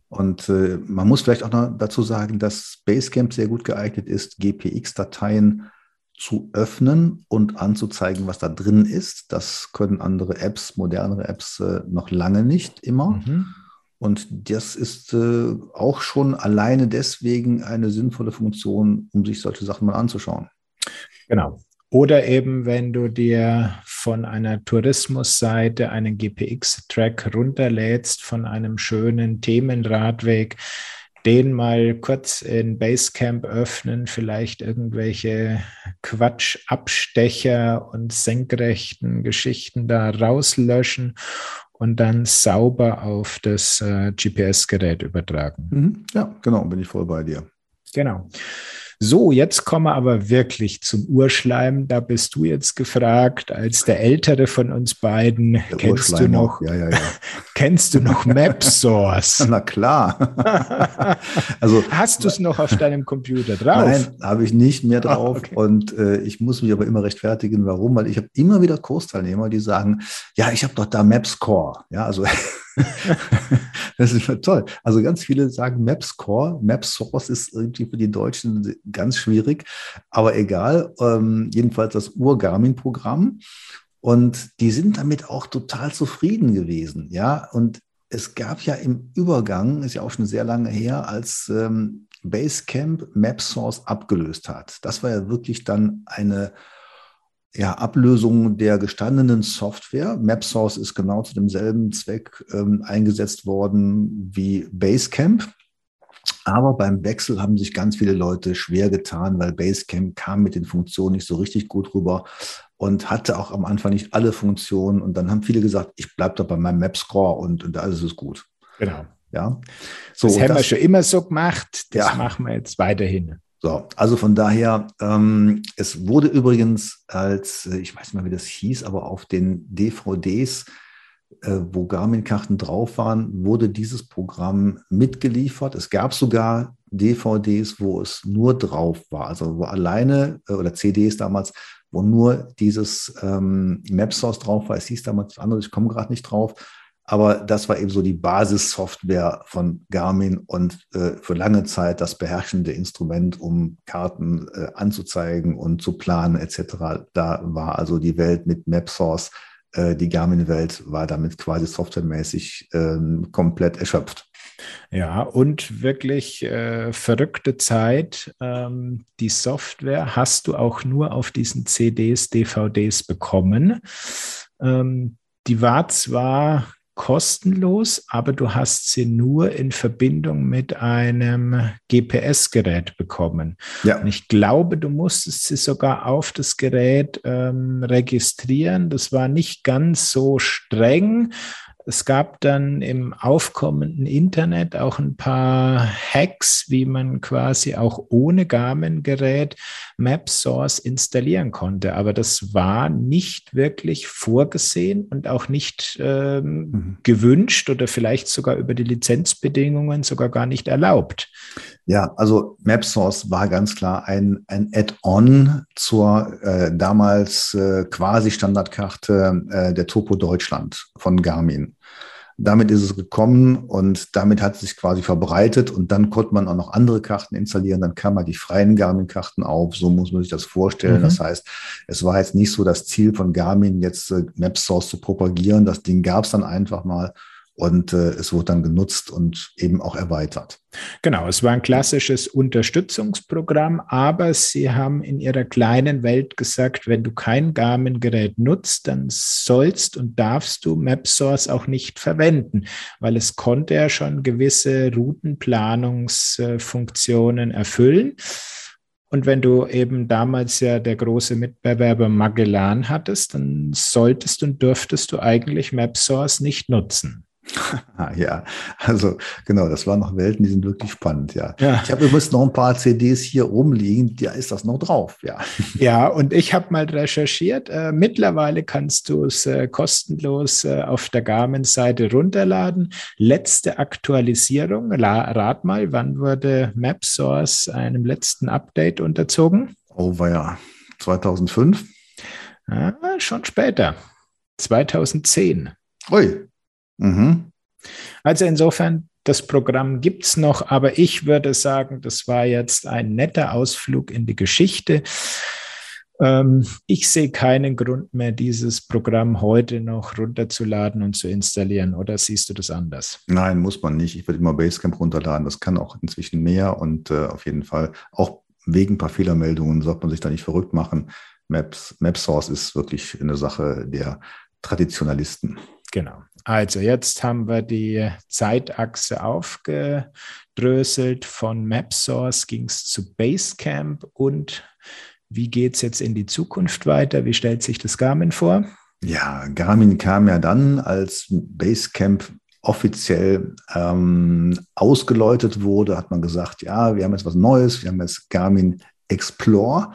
Und äh, man muss vielleicht auch noch dazu sagen, dass Basecamp sehr gut geeignet ist, GPX-Dateien zu öffnen und anzuzeigen, was da drin ist. Das können andere Apps, modernere Apps äh, noch lange nicht immer. Mhm. Und das ist äh, auch schon alleine deswegen eine sinnvolle Funktion, um sich solche Sachen mal anzuschauen. Genau. Oder eben, wenn du dir von einer Tourismusseite einen GPX-Track runterlädst von einem schönen Themenradweg, den mal kurz in Basecamp öffnen, vielleicht irgendwelche Quatschabstecher und senkrechten Geschichten da rauslöschen und dann sauber auf das äh, GPS-Gerät übertragen. Mhm. Ja, genau, bin ich voll bei dir. Genau. So, jetzt kommen wir aber wirklich zum Urschleim. Da bist du jetzt gefragt, als der ältere von uns beiden. Der kennst du noch? Ja, ja, ja. kennst du noch MapSource? Na klar. also hast du es noch auf deinem Computer drauf? Nein, habe ich nicht mehr ah, drauf. okay. Und äh, ich muss mich aber immer rechtfertigen, warum? Weil ich habe immer wieder Kursteilnehmer, die sagen, ja, ich habe doch da MapScore. Ja, also das ist toll. Also ganz viele sagen MapScore. MapSource ist irgendwie für die Deutschen ganz schwierig, aber egal. Ähm, jedenfalls das Ur-Garmin-Programm. Und die sind damit auch total zufrieden gewesen. Ja, und es gab ja im Übergang, ist ja auch schon sehr lange her, als ähm, Basecamp MapSource abgelöst hat. Das war ja wirklich dann eine ja, Ablösung der gestandenen Software. MapSource ist genau zu demselben Zweck ähm, eingesetzt worden wie Basecamp. Aber beim Wechsel haben sich ganz viele Leute schwer getan, weil Basecamp kam mit den Funktionen nicht so richtig gut rüber und hatte auch am Anfang nicht alle Funktionen. Und dann haben viele gesagt, ich bleibe da bei meinem Mapscore und, und alles ist gut. Genau. Ja. So, das haben das, wir schon immer so gemacht. Das ja. machen wir jetzt weiterhin. So, also von daher, ähm, es wurde übrigens als, äh, ich weiß nicht mehr, wie das hieß, aber auf den DVDs, äh, wo Garmin-Karten drauf waren, wurde dieses Programm mitgeliefert. Es gab sogar DVDs, wo es nur drauf war, also wo alleine, äh, oder CDs damals, wo nur dieses ähm, Mapsource drauf war. Es hieß damals anderes, ich komme gerade nicht drauf. Aber das war eben so die Basissoftware von Garmin und äh, für lange Zeit das beherrschende Instrument, um Karten äh, anzuzeigen und zu planen etc. Da war also die Welt mit MapSource, äh, die Garmin-Welt war damit quasi softwaremäßig ähm, komplett erschöpft. Ja, und wirklich äh, verrückte Zeit. Ähm, die Software hast du auch nur auf diesen CDs, DVDs bekommen. Ähm, die war zwar kostenlos, aber du hast sie nur in Verbindung mit einem GPS-Gerät bekommen. Ja. Und ich glaube, du musstest sie sogar auf das Gerät ähm, registrieren. Das war nicht ganz so streng, es gab dann im aufkommenden Internet auch ein paar Hacks, wie man quasi auch ohne Garmin-Gerät MapSource installieren konnte. Aber das war nicht wirklich vorgesehen und auch nicht ähm, mhm. gewünscht oder vielleicht sogar über die Lizenzbedingungen sogar gar nicht erlaubt. Ja, also MapSource war ganz klar ein, ein Add-on zur äh, damals äh, quasi Standardkarte äh, der Topo Deutschland von Garmin. Damit ist es gekommen und damit hat es sich quasi verbreitet und dann konnte man auch noch andere Karten installieren. Dann kam man die freien Garmin-Karten auf. So muss man sich das vorstellen. Mhm. Das heißt, es war jetzt nicht so das Ziel von Garmin, jetzt äh, MapSource zu propagieren. Das Ding gab es dann einfach mal und äh, es wurde dann genutzt und eben auch erweitert. Genau, es war ein klassisches Unterstützungsprogramm, aber sie haben in ihrer kleinen Welt gesagt, wenn du kein Garmin-Gerät nutzt, dann sollst und darfst du MapSource auch nicht verwenden, weil es konnte ja schon gewisse Routenplanungsfunktionen erfüllen. Und wenn du eben damals ja der große Mitbewerber Magellan hattest, dann solltest und dürftest du eigentlich MapSource nicht nutzen. ja, also genau, das waren noch Welten, die sind wirklich spannend, ja. ja. Ich habe übrigens noch ein paar CDs hier rumliegen, da ist das noch drauf, ja. Ja, und ich habe mal recherchiert. Äh, mittlerweile kannst du es äh, kostenlos äh, auf der Garmin-Seite runterladen. Letzte Aktualisierung, rat mal, wann wurde MapSource einem letzten Update unterzogen? Oh, war ja 2005? Ja, schon später, 2010. Ui, Mhm. Also insofern, das Programm gibt es noch, aber ich würde sagen, das war jetzt ein netter Ausflug in die Geschichte. Ähm, ich sehe keinen Grund mehr, dieses Programm heute noch runterzuladen und zu installieren. Oder siehst du das anders? Nein, muss man nicht. Ich würde immer Basecamp runterladen. Das kann auch inzwischen mehr und äh, auf jeden Fall auch wegen ein paar Fehlermeldungen sollte man sich da nicht verrückt machen. Maps, MapSource ist wirklich eine Sache der Traditionalisten. Genau. Also jetzt haben wir die Zeitachse aufgedröselt. Von MapSource ging es zu Basecamp und wie geht es jetzt in die Zukunft weiter? Wie stellt sich das Garmin vor? Ja, Garmin kam ja dann, als Basecamp offiziell ähm, ausgeläutet wurde, hat man gesagt, ja, wir haben jetzt was Neues, wir haben jetzt Garmin Explore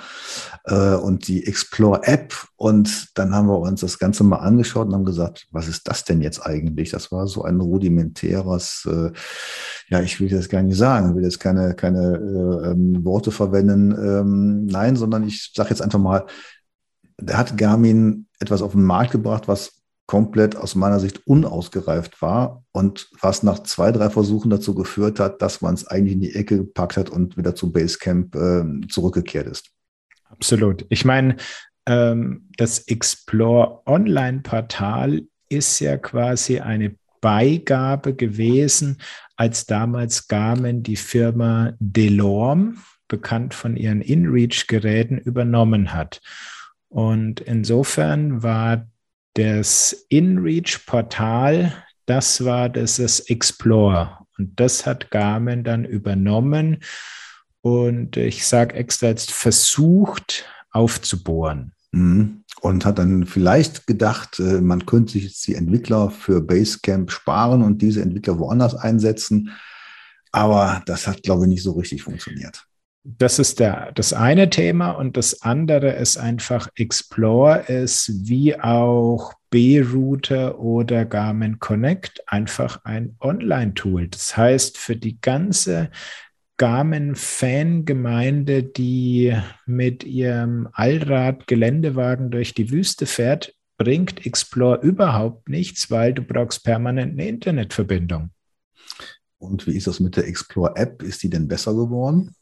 äh, und die Explore-App. Und dann haben wir uns das Ganze mal angeschaut und haben gesagt, was ist das denn jetzt eigentlich? Das war so ein rudimentäres, äh, ja, ich will das gar nicht sagen, will jetzt keine, keine äh, ähm, Worte verwenden. Ähm, nein, sondern ich sage jetzt einfach mal, da hat Garmin etwas auf den Markt gebracht, was komplett aus meiner Sicht unausgereift war und was nach zwei, drei Versuchen dazu geführt hat, dass man es eigentlich in die Ecke gepackt hat und wieder zu Basecamp äh, zurückgekehrt ist. Absolut. Ich meine, ähm, das Explore Online-Portal ist ja quasi eine Beigabe gewesen, als damals Garmin die Firma Delorme, bekannt von ihren InReach-Geräten, übernommen hat. Und insofern war das InReach-Portal, das war das Explore. Und das hat Garmin dann übernommen und ich sage extra jetzt versucht aufzubohren. Mhm. Und hat dann vielleicht gedacht, äh, man könnte sich jetzt die Entwickler für Basecamp sparen und diese Entwickler woanders einsetzen. Aber das hat, glaube ich, nicht so richtig funktioniert. Das ist der, das eine Thema und das andere ist einfach Explore ist wie auch B-Router oder Garmin Connect einfach ein Online-Tool. Das heißt, für die ganze Garmin-Fangemeinde, die mit ihrem Allrad-Geländewagen durch die Wüste fährt, bringt Explore überhaupt nichts, weil du brauchst permanent eine Internetverbindung. Und wie ist das mit der Explore-App? Ist die denn besser geworden?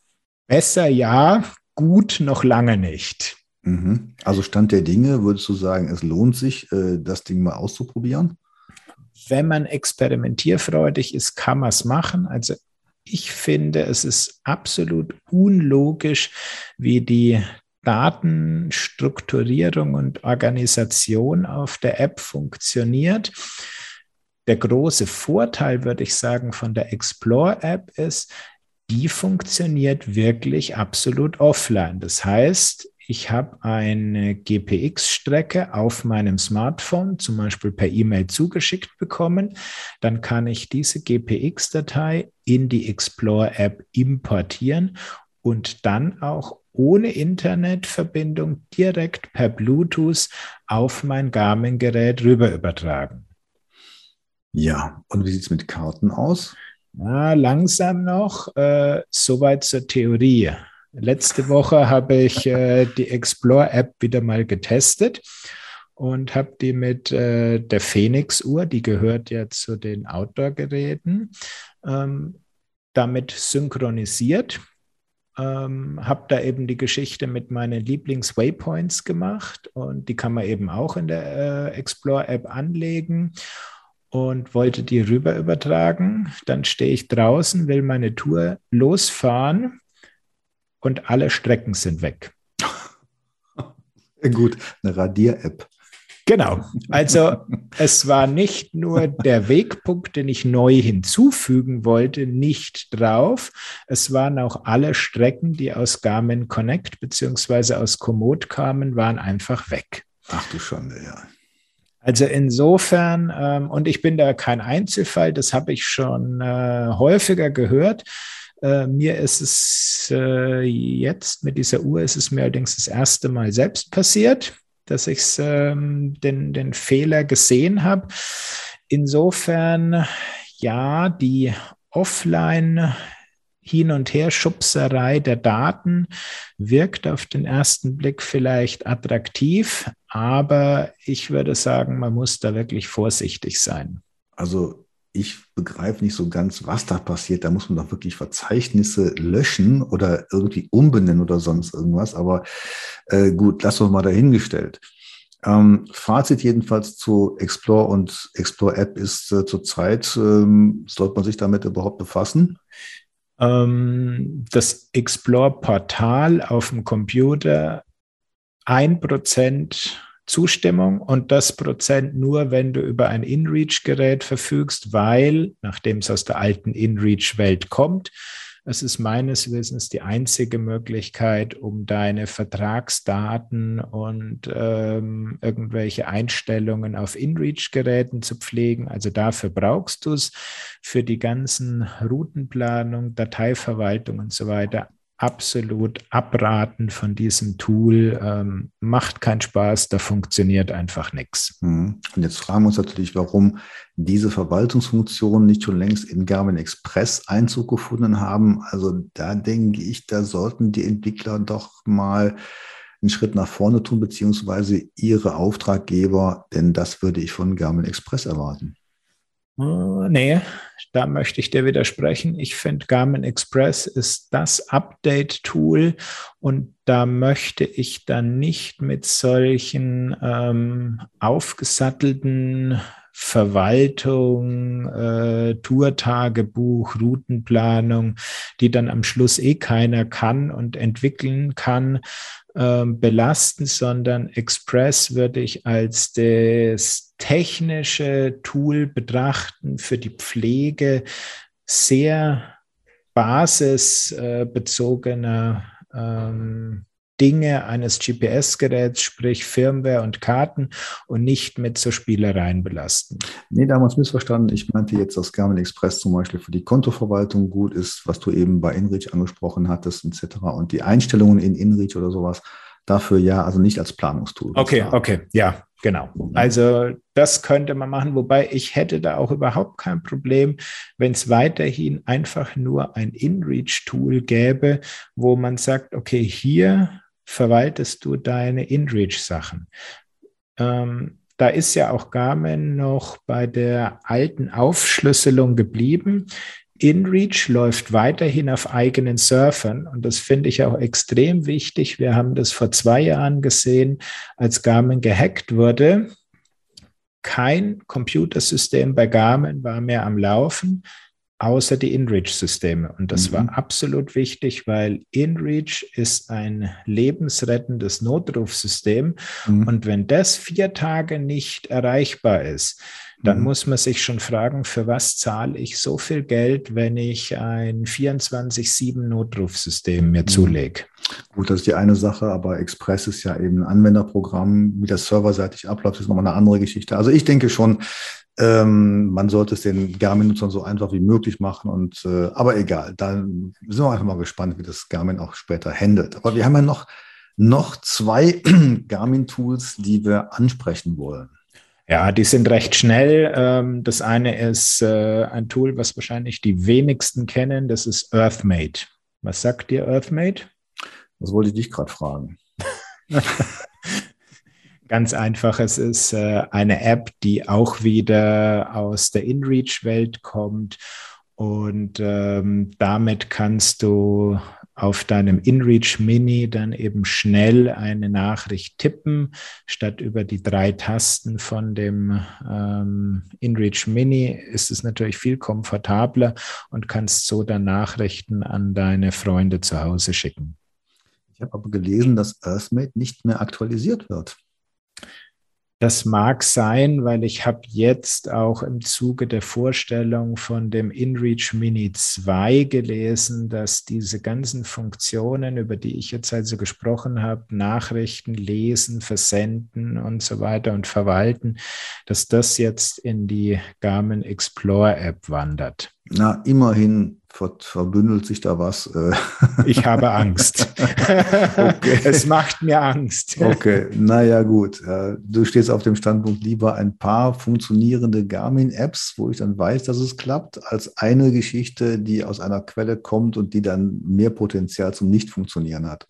Besser ja, gut noch lange nicht. Mhm. Also Stand der Dinge, würdest du sagen, es lohnt sich, äh, das Ding mal auszuprobieren? Wenn man experimentierfreudig ist, kann man es machen. Also ich finde, es ist absolut unlogisch, wie die Datenstrukturierung und Organisation auf der App funktioniert. Der große Vorteil, würde ich sagen, von der Explore-App ist, die funktioniert wirklich absolut offline. Das heißt, ich habe eine GPX-Strecke auf meinem Smartphone, zum Beispiel per E-Mail zugeschickt bekommen. Dann kann ich diese GPX-Datei in die Explore-App importieren und dann auch ohne Internetverbindung direkt per Bluetooth auf mein Garmin-Gerät rüber übertragen. Ja, und wie sieht es mit Karten aus? Ja, langsam noch. Äh, soweit zur Theorie. Letzte Woche habe ich äh, die Explore-App wieder mal getestet und habe die mit äh, der Phoenix-Uhr, die gehört ja zu den Outdoor-Geräten, ähm, damit synchronisiert. Ähm, habe da eben die Geschichte mit meinen Lieblings-Waypoints gemacht und die kann man eben auch in der äh, Explore-App anlegen. Und wollte die rüber übertragen. Dann stehe ich draußen, will meine Tour losfahren und alle Strecken sind weg. Gut, eine Radier-App. Genau. Also es war nicht nur der Wegpunkt, den ich neu hinzufügen wollte, nicht drauf. Es waren auch alle Strecken, die aus Garmin Connect beziehungsweise aus Komoot kamen, waren einfach weg. Ach du Schande, ja. Also insofern, ähm, und ich bin da kein Einzelfall, das habe ich schon äh, häufiger gehört. Äh, mir ist es äh, jetzt mit dieser Uhr ist es mir allerdings das erste Mal selbst passiert dass ich ähm, den, den Fehler gesehen habe. Insofern, ja, die Offline- hin und her Schubserei der Daten wirkt auf den ersten Blick vielleicht attraktiv, aber ich würde sagen, man muss da wirklich vorsichtig sein. Also ich begreife nicht so ganz, was da passiert. Da muss man doch wirklich Verzeichnisse löschen oder irgendwie umbenennen oder sonst irgendwas. Aber äh, gut, lass uns mal dahingestellt. Ähm, Fazit jedenfalls zu Explore und Explore App ist äh, zurzeit, ähm, sollte man sich damit überhaupt befassen? Ähm, das Explore-Portal auf dem Computer, ein Prozent Zustimmung und das Prozent nur, wenn du über ein InReach-Gerät verfügst, weil, nachdem es aus der alten InReach-Welt kommt, es ist meines Wissens die einzige Möglichkeit, um deine Vertragsdaten und ähm, irgendwelche Einstellungen auf InReach-Geräten zu pflegen. Also dafür brauchst du es. Für die ganzen Routenplanung, Dateiverwaltung und so weiter absolut abraten von diesem Tool. Ähm, macht keinen Spaß, da funktioniert einfach nichts. Mhm. Und jetzt fragen wir uns natürlich, warum diese Verwaltungsfunktionen nicht schon längst in Garmin Express Einzug gefunden haben. Also da denke ich, da sollten die Entwickler doch mal einen Schritt nach vorne tun, beziehungsweise ihre Auftraggeber, denn das würde ich von Garmin Express erwarten. Uh, nee, da möchte ich dir widersprechen. Ich finde, Garmin Express ist das Update-Tool und da möchte ich dann nicht mit solchen ähm, aufgesattelten Verwaltung, äh, Tourtagebuch, Routenplanung, die dann am Schluss eh keiner kann und entwickeln kann, äh, belasten, sondern Express würde ich als das technische Tool betrachten für die Pflege sehr basisbezogener ähm, Dinge eines GPS-Geräts, sprich Firmware und Karten und nicht mit so Spielereien belasten. Nee, damals missverstanden. Ich meinte jetzt, dass Garmin Express zum Beispiel für die Kontoverwaltung gut ist, was du eben bei InReach angesprochen hattest, etc. Und die Einstellungen in InReach oder sowas, dafür ja, also nicht als Planungstool. Okay, okay, ja, genau. Also das könnte man machen, wobei ich hätte da auch überhaupt kein Problem, wenn es weiterhin einfach nur ein InReach-Tool gäbe, wo man sagt, okay, hier verwaltest du deine InReach-Sachen. Ähm, da ist ja auch Garmin noch bei der alten Aufschlüsselung geblieben. InReach läuft weiterhin auf eigenen Surfern und das finde ich auch extrem wichtig. Wir haben das vor zwei Jahren gesehen, als Garmin gehackt wurde. Kein Computersystem bei Garmin war mehr am Laufen außer die InReach-Systeme. Und das mhm. war absolut wichtig, weil InReach ist ein lebensrettendes Notrufsystem. Mhm. Und wenn das vier Tage nicht erreichbar ist, dann mhm. muss man sich schon fragen, für was zahle ich so viel Geld, wenn ich ein 24-7-Notrufsystem mir mhm. zulege? Gut, das ist die eine Sache, aber Express ist ja eben ein Anwenderprogramm. Wie das serverseitig abläuft, ist nochmal eine andere Geschichte. Also ich denke schon, ähm, man sollte es den Garmin-Nutzern so einfach wie möglich machen. Und äh, aber egal, dann sind wir einfach mal gespannt, wie das Garmin auch später handelt. Aber wir haben ja noch, noch zwei Garmin-Tools, die wir ansprechen wollen. Ja, die sind recht schnell. Ähm, das eine ist äh, ein Tool, was wahrscheinlich die wenigsten kennen. Das ist EarthMate. Was sagt dir EarthMate? Das wollte ich dich gerade fragen. Ganz einfach, es ist äh, eine App, die auch wieder aus der InReach-Welt kommt und ähm, damit kannst du auf deinem InReach Mini dann eben schnell eine Nachricht tippen, statt über die drei Tasten von dem ähm, InReach Mini ist es natürlich viel komfortabler und kannst so dann Nachrichten an deine Freunde zu Hause schicken. Ich habe aber gelesen, dass EarthMate nicht mehr aktualisiert wird. Das mag sein, weil ich habe jetzt auch im Zuge der Vorstellung von dem InReach Mini 2 gelesen, dass diese ganzen Funktionen, über die ich jetzt also gesprochen habe, Nachrichten lesen, versenden und so weiter und verwalten, dass das jetzt in die Garmin Explore App wandert. Na, immerhin verbündelt sich da was. Äh. Ich habe Angst. okay. Es macht mir Angst. Okay, naja gut. Du stehst auf dem Standpunkt lieber ein paar funktionierende Garmin-Apps, wo ich dann weiß, dass es klappt, als eine Geschichte, die aus einer Quelle kommt und die dann mehr Potenzial zum Nicht-Funktionieren hat.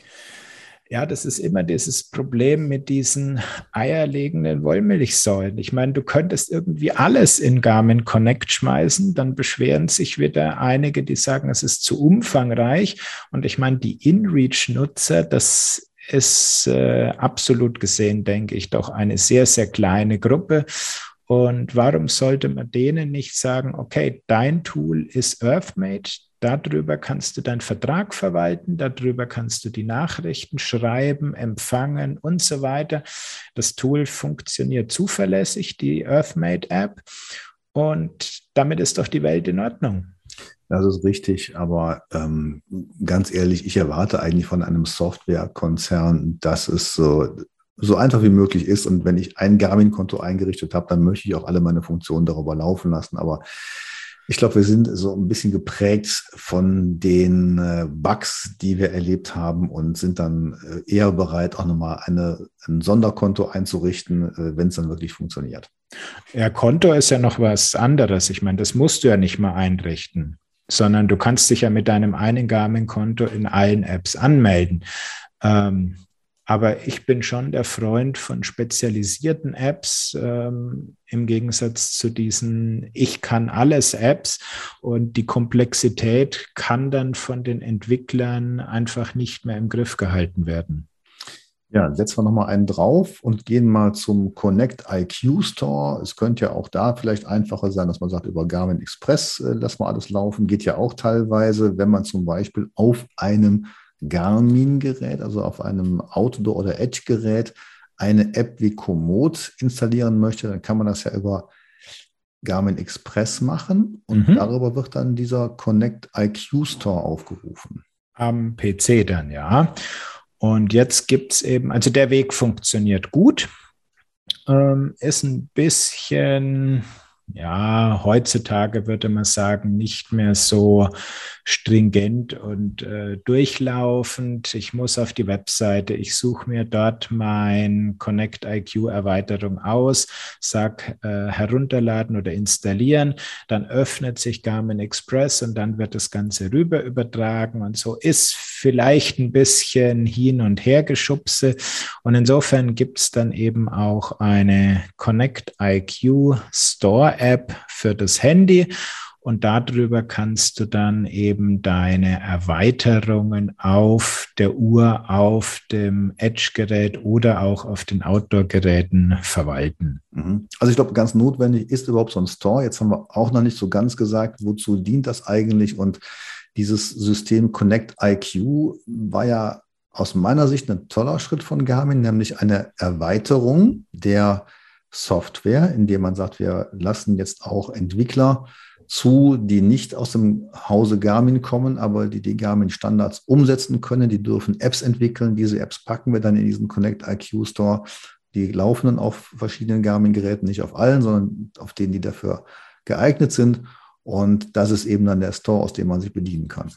Ja, das ist immer dieses Problem mit diesen eierlegenden Wollmilchsäulen. Ich meine, du könntest irgendwie alles in Garmin Connect schmeißen, dann beschweren sich wieder einige, die sagen, es ist zu umfangreich. Und ich meine, die InReach-Nutzer, das ist äh, absolut gesehen, denke ich, doch eine sehr, sehr kleine Gruppe. Und warum sollte man denen nicht sagen, okay, dein Tool ist EarthMate, Darüber kannst du deinen Vertrag verwalten, darüber kannst du die Nachrichten schreiben, empfangen und so weiter. Das Tool funktioniert zuverlässig, die EarthMate App. Und damit ist doch die Welt in Ordnung. Das ist richtig, aber ähm, ganz ehrlich, ich erwarte eigentlich von einem Softwarekonzern, dass es so, so einfach wie möglich ist. Und wenn ich ein Garmin-Konto eingerichtet habe, dann möchte ich auch alle meine Funktionen darüber laufen lassen. Aber ich glaube, wir sind so ein bisschen geprägt von den äh, Bugs, die wir erlebt haben und sind dann äh, eher bereit, auch nochmal eine, ein Sonderkonto einzurichten, äh, wenn es dann wirklich funktioniert. Ja, Konto ist ja noch was anderes. Ich meine, das musst du ja nicht mal einrichten, sondern du kannst dich ja mit deinem einen Garmin-Konto in allen Apps anmelden. Ähm, aber ich bin schon der Freund von spezialisierten Apps ähm, im Gegensatz zu diesen Ich kann alles Apps. Und die Komplexität kann dann von den Entwicklern einfach nicht mehr im Griff gehalten werden. Ja, setzen wir nochmal einen drauf und gehen mal zum Connect IQ Store. Es könnte ja auch da vielleicht einfacher sein, dass man sagt, über Garmin Express äh, lass mal alles laufen. Geht ja auch teilweise, wenn man zum Beispiel auf einem Garmin-Gerät, also auf einem Outdoor- oder Edge-Gerät, eine App wie Komoot installieren möchte, dann kann man das ja über Garmin Express machen und mhm. darüber wird dann dieser Connect IQ Store aufgerufen. Am PC dann, ja. Und jetzt gibt es eben, also der Weg funktioniert gut, ähm, ist ein bisschen ja, heutzutage würde man sagen, nicht mehr so stringent und äh, durchlaufend. Ich muss auf die Webseite, ich suche mir dort mein Connect IQ Erweiterung aus, sag äh, herunterladen oder installieren, dann öffnet sich Garmin Express und dann wird das Ganze rüber übertragen und so ist vielleicht ein bisschen hin und her geschubse. Und insofern gibt es dann eben auch eine Connect IQ Store App für das Handy. Und darüber kannst du dann eben deine Erweiterungen auf der Uhr, auf dem Edge-Gerät oder auch auf den Outdoor-Geräten verwalten. Mhm. Also ich glaube, ganz notwendig ist überhaupt so ein Store. Jetzt haben wir auch noch nicht so ganz gesagt, wozu dient das eigentlich. Und dieses System Connect IQ war ja aus meiner Sicht ein toller Schritt von Garmin, nämlich eine Erweiterung der Software, indem man sagt, wir lassen jetzt auch Entwickler zu, die nicht aus dem Hause Garmin kommen, aber die die Garmin-Standards umsetzen können. Die dürfen Apps entwickeln. Diese Apps packen wir dann in diesen Connect IQ Store. Die laufen dann auf verschiedenen Garmin-Geräten, nicht auf allen, sondern auf denen, die dafür geeignet sind. Und das ist eben dann der Store, aus dem man sich bedienen kann.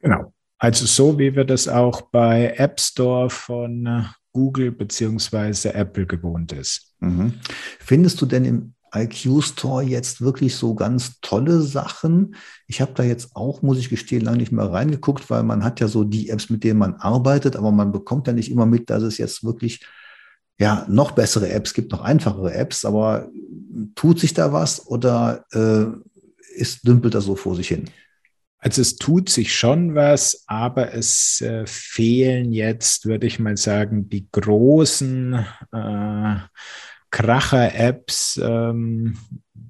Genau. Also so wie wir das auch bei App Store von äh, Google beziehungsweise Apple gewohnt ist. Mhm. Findest du denn im IQ Store jetzt wirklich so ganz tolle Sachen? Ich habe da jetzt auch, muss ich gestehen, lange nicht mehr reingeguckt, weil man hat ja so die Apps, mit denen man arbeitet, aber man bekommt ja nicht immer mit, dass es jetzt wirklich ja noch bessere Apps gibt, noch einfachere Apps. Aber tut sich da was oder äh, ist, dümpelt das so vor sich hin? Also es tut sich schon was, aber es äh, fehlen jetzt, würde ich mal sagen, die großen äh, Kracher-Apps, ähm,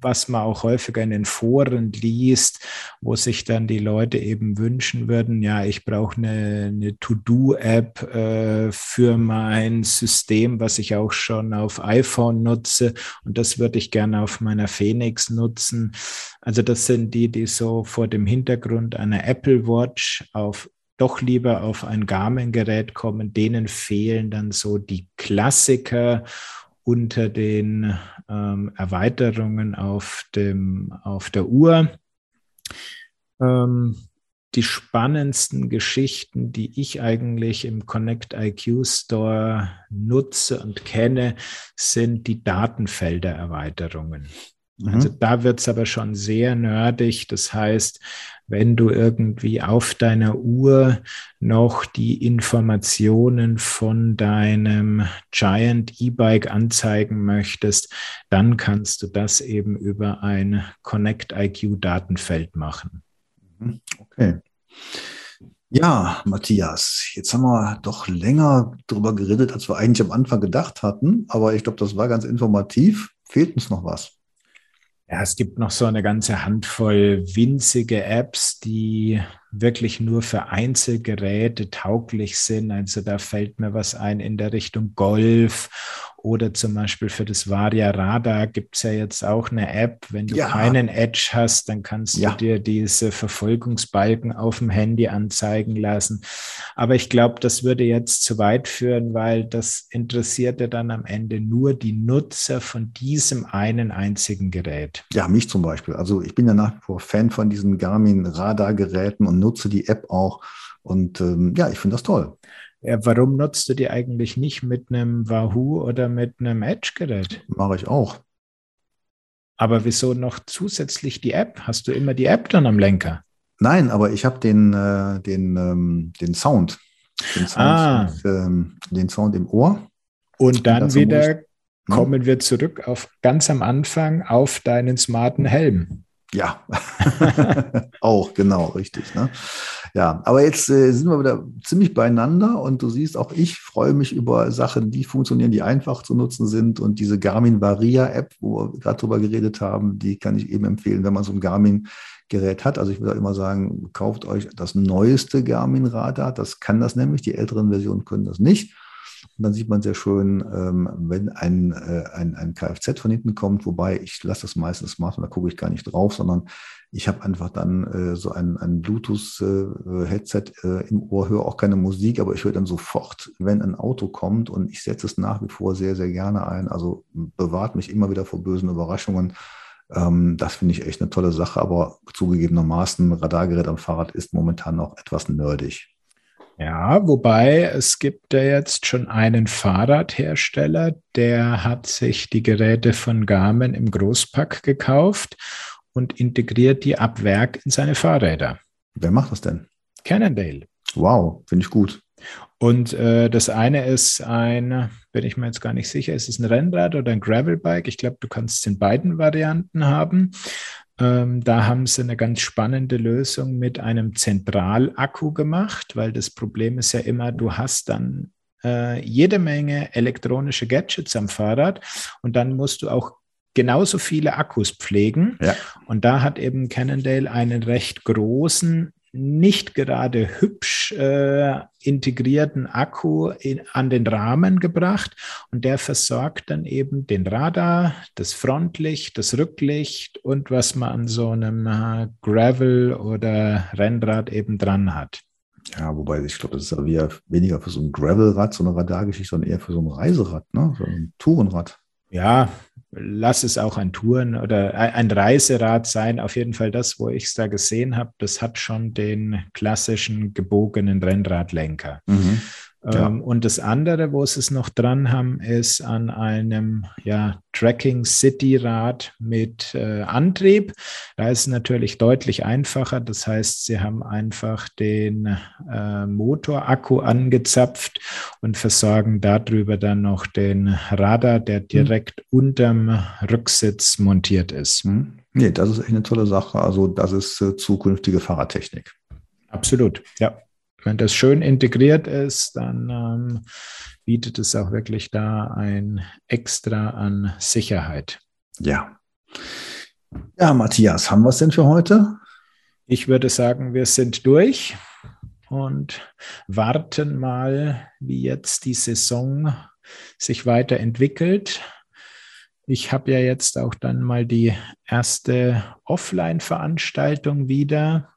was man auch häufiger in den Foren liest, wo sich dann die Leute eben wünschen würden, ja, ich brauche eine, eine To-Do-App äh, für mein System, was ich auch schon auf iPhone nutze. Und das würde ich gerne auf meiner Phoenix nutzen. Also das sind die, die so vor dem Hintergrund einer Apple Watch auf doch lieber auf ein Garmin-Gerät kommen, denen fehlen dann so die Klassiker unter den ähm, Erweiterungen auf, dem, auf der Uhr. Ähm, die spannendsten Geschichten, die ich eigentlich im Connect IQ Store nutze und kenne, sind die Datenfelder-Erweiterungen. Mhm. Also da wird es aber schon sehr nerdig. Das heißt, wenn du irgendwie auf deiner Uhr noch die Informationen von deinem Giant E-Bike anzeigen möchtest, dann kannst du das eben über ein Connect IQ Datenfeld machen. Mhm. Okay. Ja, Matthias, jetzt haben wir doch länger darüber geredet, als wir eigentlich am Anfang gedacht hatten. Aber ich glaube, das war ganz informativ. Fehlt uns noch was? Ja, es gibt noch so eine ganze Handvoll winzige Apps, die wirklich nur für Einzelgeräte tauglich sind. Also da fällt mir was ein in der Richtung Golf oder zum Beispiel für das Varia Radar gibt es ja jetzt auch eine App. Wenn du ja. keinen Edge hast, dann kannst ja. du dir diese Verfolgungsbalken auf dem Handy anzeigen lassen. Aber ich glaube, das würde jetzt zu weit führen, weil das interessiert ja dann am Ende nur die Nutzer von diesem einen einzigen Gerät. Ja, mich zum Beispiel. Also ich bin ja nach wie vor Fan von diesen Garmin Radar-Geräten und nutze die App auch. Und ähm, ja, ich finde das toll. Ja, warum nutzt du die eigentlich nicht mit einem Wahoo oder mit einem Edge-Gerät? Mache ich auch. Aber wieso noch zusätzlich die App? Hast du immer die App dann am Lenker? Nein, aber ich habe den, äh, den, ähm, den Sound. Den Sound, ah. und, ähm, den Sound im Ohr. Und dann und wieder hm? kommen wir zurück auf ganz am Anfang auf deinen smarten Helm. Ja, auch genau, richtig. Ne? Ja, aber jetzt äh, sind wir wieder ziemlich beieinander und du siehst, auch ich freue mich über Sachen, die funktionieren, die einfach zu nutzen sind. Und diese Garmin Varia App, wo wir gerade drüber geredet haben, die kann ich eben empfehlen, wenn man so ein Garmin Gerät hat. Also ich würde immer sagen, kauft euch das neueste Garmin Radar. Das kann das nämlich. Die älteren Versionen können das nicht. Und dann sieht man sehr schön, ähm, wenn ein, äh, ein, ein Kfz von hinten kommt, wobei ich lasse das meistens machen, da gucke ich gar nicht drauf, sondern ich habe einfach dann äh, so ein, ein Bluetooth-Headset äh, im Ohr, höre auch keine Musik, aber ich höre dann sofort, wenn ein Auto kommt und ich setze es nach wie vor sehr, sehr gerne ein. Also bewahrt mich immer wieder vor bösen Überraschungen. Ähm, das finde ich echt eine tolle Sache, aber zugegebenermaßen, Radargerät am Fahrrad ist momentan noch etwas nerdig. Ja, wobei es gibt ja jetzt schon einen Fahrradhersteller, der hat sich die Geräte von Garmin im Großpack gekauft und integriert die ab Werk in seine Fahrräder. Wer macht das denn? Cannondale. Wow, finde ich gut. Und äh, das eine ist ein, bin ich mir jetzt gar nicht sicher, ist es ein Rennrad oder ein Gravelbike? Ich glaube, du kannst es in beiden Varianten haben. Ähm, da haben sie eine ganz spannende Lösung mit einem Zentralakku gemacht, weil das Problem ist ja immer, du hast dann äh, jede Menge elektronische Gadgets am Fahrrad und dann musst du auch genauso viele Akkus pflegen. Ja. Und da hat eben Cannondale einen recht großen nicht gerade hübsch äh, integrierten Akku in, an den Rahmen gebracht und der versorgt dann eben den Radar, das Frontlicht, das Rücklicht und was man an so einem äh, Gravel oder Rennrad eben dran hat. Ja, wobei ich glaube, das ist ja weniger für so ein Gravelrad, so eine Radargeschichte, sondern eher für so ein Reiserad, ne? so ein Tourenrad. Ja, lass es auch ein Touren- oder ein Reiserad sein. Auf jeden Fall das, wo ich es da gesehen habe, das hat schon den klassischen gebogenen Rennradlenker. Mhm. Ja. Ähm, und das andere, wo sie es noch dran haben, ist an einem ja, Tracking City Rad mit äh, Antrieb. Da ist es natürlich deutlich einfacher. Das heißt, sie haben einfach den äh, Motorakku angezapft und versorgen darüber dann noch den Radar, der hm. direkt mhm. unterm Rücksitz montiert ist. Mhm. Nee, das ist echt eine tolle Sache. Also, das ist äh, zukünftige Fahrradtechnik. Absolut, ja wenn das schön integriert ist, dann ähm, bietet es auch wirklich da ein Extra an Sicherheit. Ja. Ja, Matthias, haben wir es denn für heute? Ich würde sagen, wir sind durch und warten mal, wie jetzt die Saison sich weiterentwickelt. Ich habe ja jetzt auch dann mal die erste Offline-Veranstaltung wieder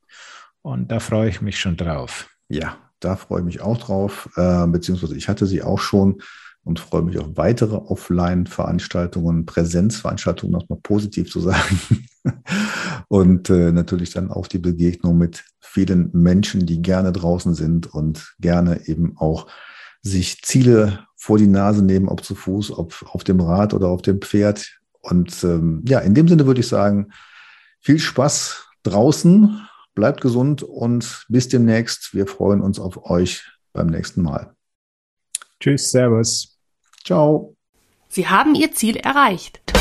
und da freue ich mich schon drauf. Ja, da freue ich mich auch drauf, äh, beziehungsweise ich hatte sie auch schon und freue mich auf weitere Offline-Veranstaltungen, Präsenzveranstaltungen, um mal positiv zu sagen. und äh, natürlich dann auch die Begegnung mit vielen Menschen, die gerne draußen sind und gerne eben auch sich Ziele vor die Nase nehmen, ob zu Fuß, ob auf dem Rad oder auf dem Pferd. Und ähm, ja, in dem Sinne würde ich sagen, viel Spaß draußen Bleibt gesund und bis demnächst. Wir freuen uns auf euch beim nächsten Mal. Tschüss, Servus. Ciao. Sie haben Ihr Ziel erreicht.